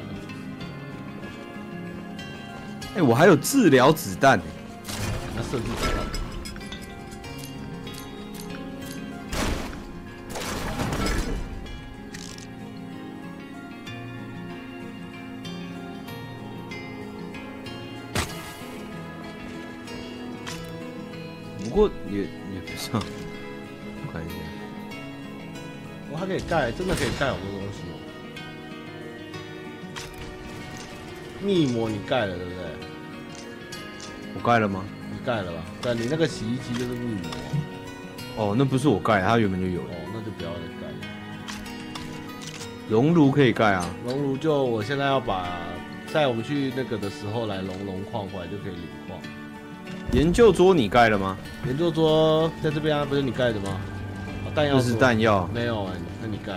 哎、欸，我还有治疗子弹，那设置子弹。过也也不算，我看一下，我还可以盖，真的可以盖好多东西哦。密膜你盖了对不对？我盖了吗？你盖了吧？对，你那个洗衣机就是密膜。哦，那不是我盖，它原本就有。哦，那就不要再盖了。熔炉可以盖啊，熔炉就我现在要把，在我们去那个的时候来龙龙矿回来就可以。研究桌你盖了吗？研究桌在这边啊，不是你盖的吗？弹药是弹药，没有啊，那你盖。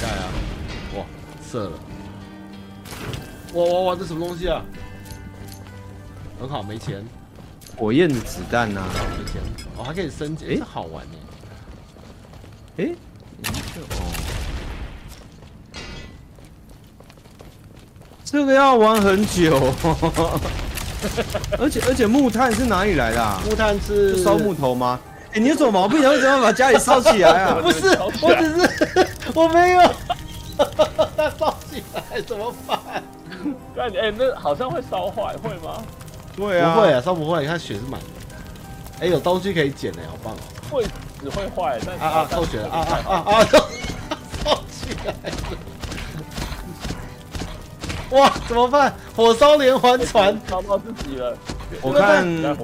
盖啊！哇，射了！哇哇哇，这什么东西啊？很好，没钱。火焰的子弹呐、啊，没钱。哦，还可以升级，哎、欸，好玩呢。哎、欸，研究哦。这个要玩很久，而且而且木炭是哪里来的啊？木炭是烧木头吗？哎，你有什么毛病？你为什么要把家里烧起来啊？不是，我只是 我没有，它烧起来怎么办？那哎，那好像会烧坏，会吗？对啊，不会啊，烧不坏，你看血是满的。哎，有东西可以捡的，好棒哦！会只会坏，但啊啊，扣血啊啊啊啊！扣起来了！哇，怎么办？火烧连环船，烧到自己了。我看，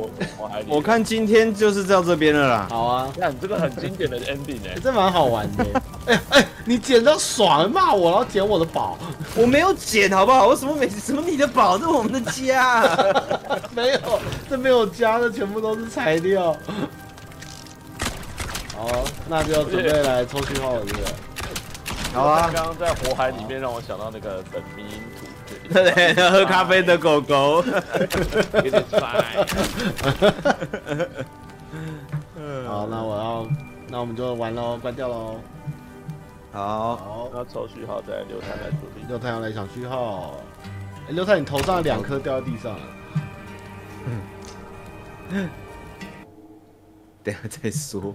我看今天就是到这边了啦。好啊，那你这个很经典的 ending 哎，这蛮好玩的。哎哎，你捡到爽，骂我，然后捡我的宝。我没有捡，好不好？我什么没什么你的宝，这是我们的家。没有，这没有家，这全部都是材料。好，那就要准备来抽信号了，对不对？好啊。刚刚在火海里面让我想到那个本命图。对，喝咖啡的狗狗，有点帅。好，那我要，那我们就完喽，关掉喽。好，好，那抽序号再六太来处理。六太要来抢序号。哎，六太，你头上两颗掉在地上了。嗯。等下再说。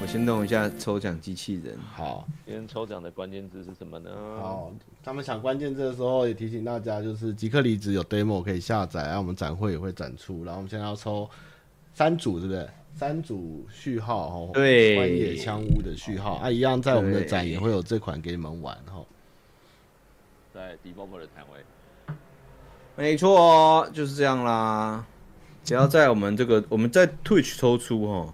我先弄一下抽奖机器人。好，今天抽奖的关键字是什么呢？好，他们想关键字的时候也提醒大家，就是即刻离职有 demo 可以下载，然后我们展会也会展出。然后我们现在要抽三组，对不对？三组序号哦。对。关野枪屋的序号啊，一样在我们的展也会有这款给你们玩哈。在 Devolver 的摊位。没错，就是这样啦。只要在我们这个我们在 Twitch 抽出哈。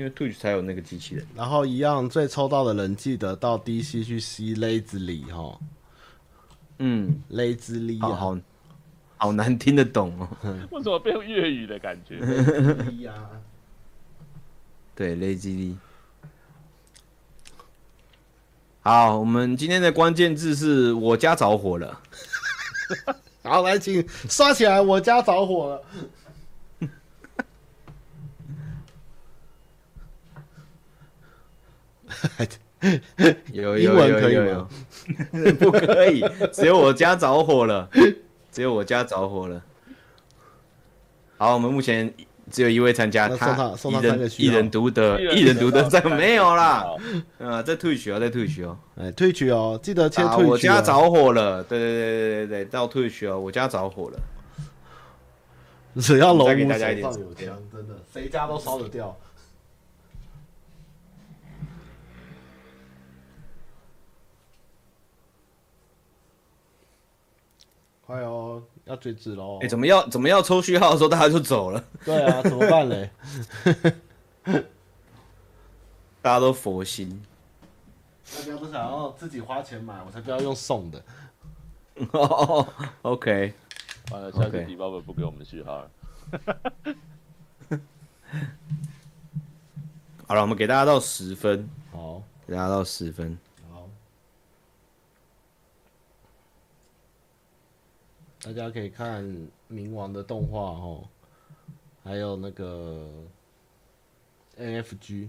因为 Twitch 才有那个机器人，然后一样，最抽到的人记得到 DC 去吸勒子里哈。嗯，勒子里啊，好，好难听得懂哦。为什么变粤语的感觉？对，勒子里。好，我们今天的关键字是我家着火了。好，来，请刷起来，我家着火了。有英文可以吗？不可以，只有我家着火了，只有我家着火了。好，我们目前只有一位参加，他一人一人独得，一人独得，这个没有啦。啊，在退取哦，在退取哦，哎，退取哦，记得先退取。我家着火了，对对对对对对，到退取哦，我家着火了。只要龙母手上有枪，真的谁家都烧得掉。哎呦，要追纸喽！哎，怎么要怎么要抽序号的时候，大家就走了？对啊，怎么办嘞？大家都佛心，大家都想要自己花钱买，我才不要用送的。哦，OK，完了，下次 Devolver 不给我们序号了。好了，我们给大家到十分，好，给大家到十分。大家可以看冥王的动画哦，还有那个 NFG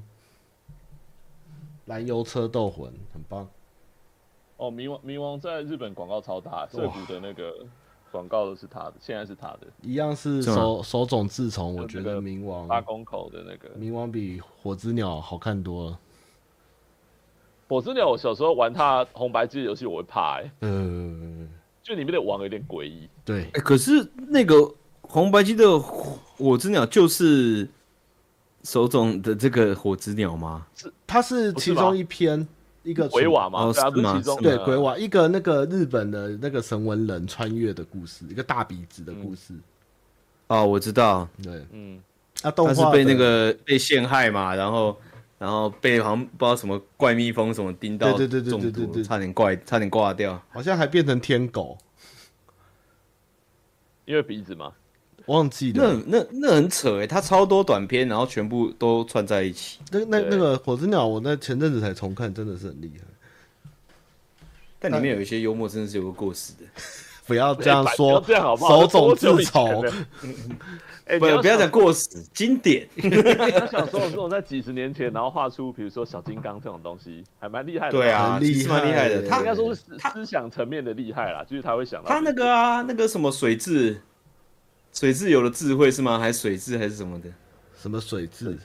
燃油车斗魂很棒哦。冥王冥王在日本广告超大，涩谷的那个广告都是他的，现在是他的，一样是手手冢治虫。我觉得冥王八公口的那个冥王比火之鸟好看多了。火之鸟我小时候玩它红白机的游戏，我会怕哎、欸。嗯。就里面的网有点诡异，对、欸。可是那个红白机的火之鸟就是手冢的这个火之鸟吗？是，它是其中一篇一个鬼瓦嘛？对啊，是吗对鬼瓦一个那个日本的那个神文人穿越的故事，一个大鼻子的故事。哦、嗯，我知道，对，嗯，啊，动画是被那个被陷害嘛，然后然后被好像不知道什么怪蜜蜂什么叮到，对对对对对对，差点怪差点挂掉，好像还变成天狗。因为鼻子嘛，忘记了。那那那很扯哎，它超多短片，然后全部都串在一起。那那那个火之鸟，我那前阵子才重看，真的是很厉害。但里面有一些幽默，真的是有个过时的。不要这样说，这样好不好？手冢治虫。不不要讲过时，经典。他想说这种在几十年前，然后画出比如说小金刚这种东西，还蛮厉害的。对啊，厉害蛮厉害的。他应该说是思想层面的厉害啦，就是他会想到他那个啊，那个什么水质，水质有了智慧是吗？还是水质还是什么的？什么水质？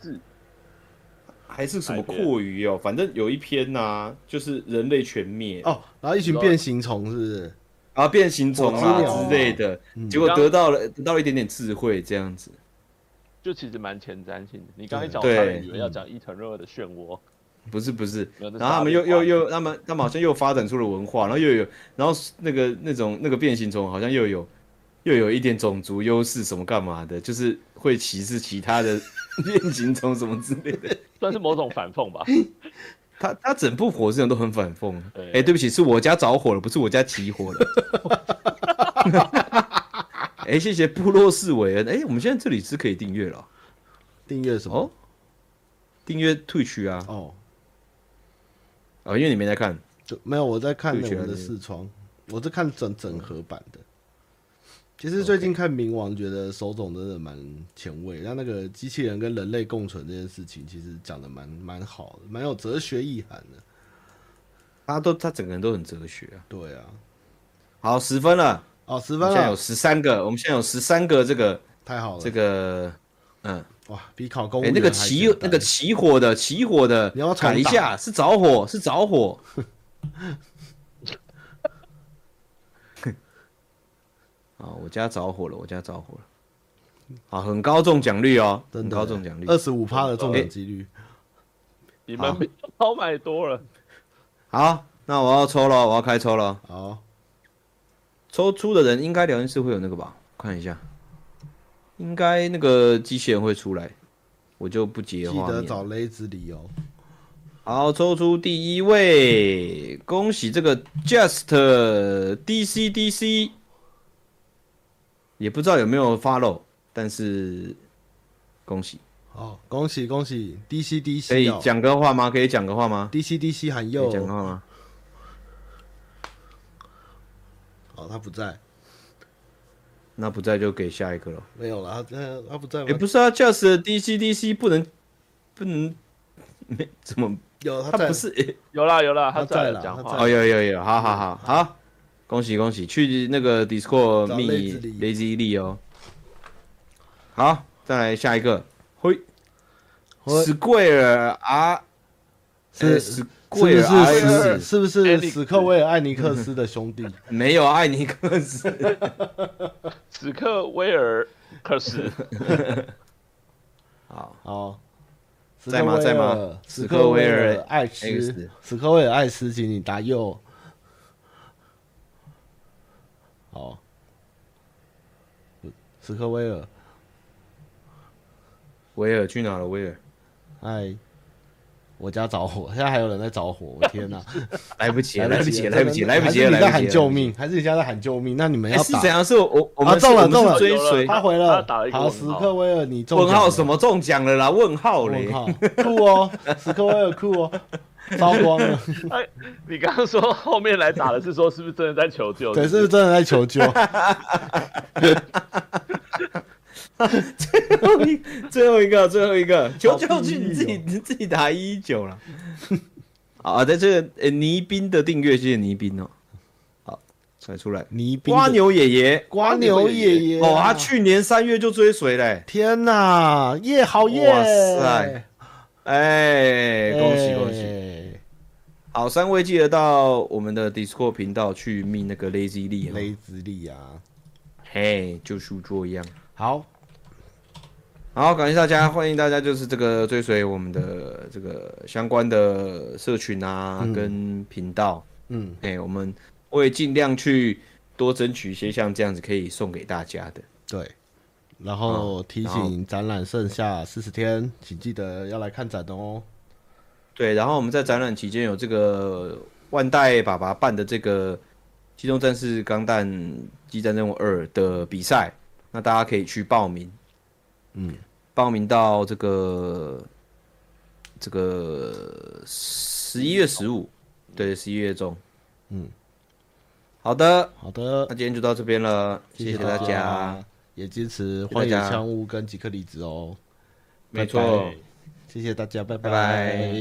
还是什么阔鱼哦？反正有一篇呐，就是人类全灭哦，然后一群变形虫是不是？然后变形虫啊之类的，结果得到了得到了一点点智慧，这样子。就其实蛮前瞻性的。你刚才讲，我差点以为要讲伊藤润二的漩涡。不是不是，然后他们又又又，他们他们好像又发展出了文化，然后又有，然后那个那种那个变形虫好像又有又有一点种族优势什么干嘛的，就是会歧视其他的 变形虫什么之类的，算是某种反讽吧。他他整部火之人都很反讽。哎、欸，对不起，是我家着火了，不是我家起火了。哎、欸，谢谢部落士韦恩。哎、欸，我们现在这里是可以订阅了，订阅什么？订阅 Twitch 啊。哦。哦，因为你没在看，就没有我在看我们的视窗，我在看整整合版的。其实最近看冥王，觉得手冢真的蛮前卫，让那个机器人跟人类共存这件事情，其实讲的蛮蛮好的，蛮有哲学意涵的。他都他整个人都很哲学啊。对啊。好，十分了。哦，十分了。现在有十三个，我们现在有十三个，这个太好了。这个，嗯。哇，比考公务员、欸、那个起那个起火的起火的，你要改一下，是着火，是着火。好，我家着火了，我家着火了。啊，很高中奖率哦，很高中奖率，二十五趴的中奖几率，你们比超买多了。好，那我要抽了，我要开抽了。好，抽出的人应该聊天室会有那个吧？看一下。应该那个机器人会出来，我就不接话。记得找雷子理由。好，抽出第一位，恭喜这个 Just DC DC，也不知道有没有 follow，但是恭喜。哦，恭喜恭喜 DC DC，可以讲个话吗？可以讲个话吗？DC DC 喊又讲个话吗？哦，他不在。那不在就给下一个了。没有了，他他不在。也不是啊，Just DC DC 不能不能没怎么有他，他不是有啦有啦，他在了讲话。哦有有有，好好好好，恭喜恭喜，去那个 Discord 密 Lazy Lee 哦。好，再来下一个，嘿，Square 啊，是。是不是是不是史克威尔艾尼克斯的兄弟？没有艾尼克斯，史克威尔克斯。好，好，在吗？在吗？史克威尔艾斯，史克威尔艾斯，请你答右。好，史克威尔，威尔去哪了？威尔，嗨。我家着火，现在还有人在着火，我天哪！来不及，来不及，来不及，来不及！你在喊救命，还是你现在在喊救命？那你们要打？是怎样？是我我们中了中了，追随他回了。好，史克威尔，你中问号什么中奖了啦？问号嘞！酷哦，史克威尔酷哦，糟光了。哎，你刚刚说后面来打的是说是不是真的在求救？对，是不是真的在求救？最后一，最后一个，最后一个，求救去你自己，你自己打一一九了。好，在这个呃倪斌的订阅，谢谢倪斌哦。好，甩出来，倪斌，瓜牛爷爷，瓜牛爷爷，哦，他去年三月就追随嘞。天哪，耶，好耶！哇塞，哎，恭喜恭喜！好，三位记得到我们的 Discord 频道去密那个 Lazy Lee，Lazy Lee 啊，嘿，就书桌一样。好。好，感谢大家，欢迎大家，就是这个追随我们的这个相关的社群啊，嗯、跟频道，嗯，哎、欸，我们会尽量去多争取一些像这样子可以送给大家的。对，然后提醒展览剩下四十天，请记得要来看展哦。对，然后我们在展览期间有这个万代爸爸办的这个《机动战士钢弹激战任务二》的比赛，那大家可以去报名。嗯。报名到这个这个十一月十五，对，十一月中，嗯，好的，好的，那今天就到这边了，谢谢大家，也支持荒野枪屋跟吉克离子哦，没错，谢谢大家，拜拜。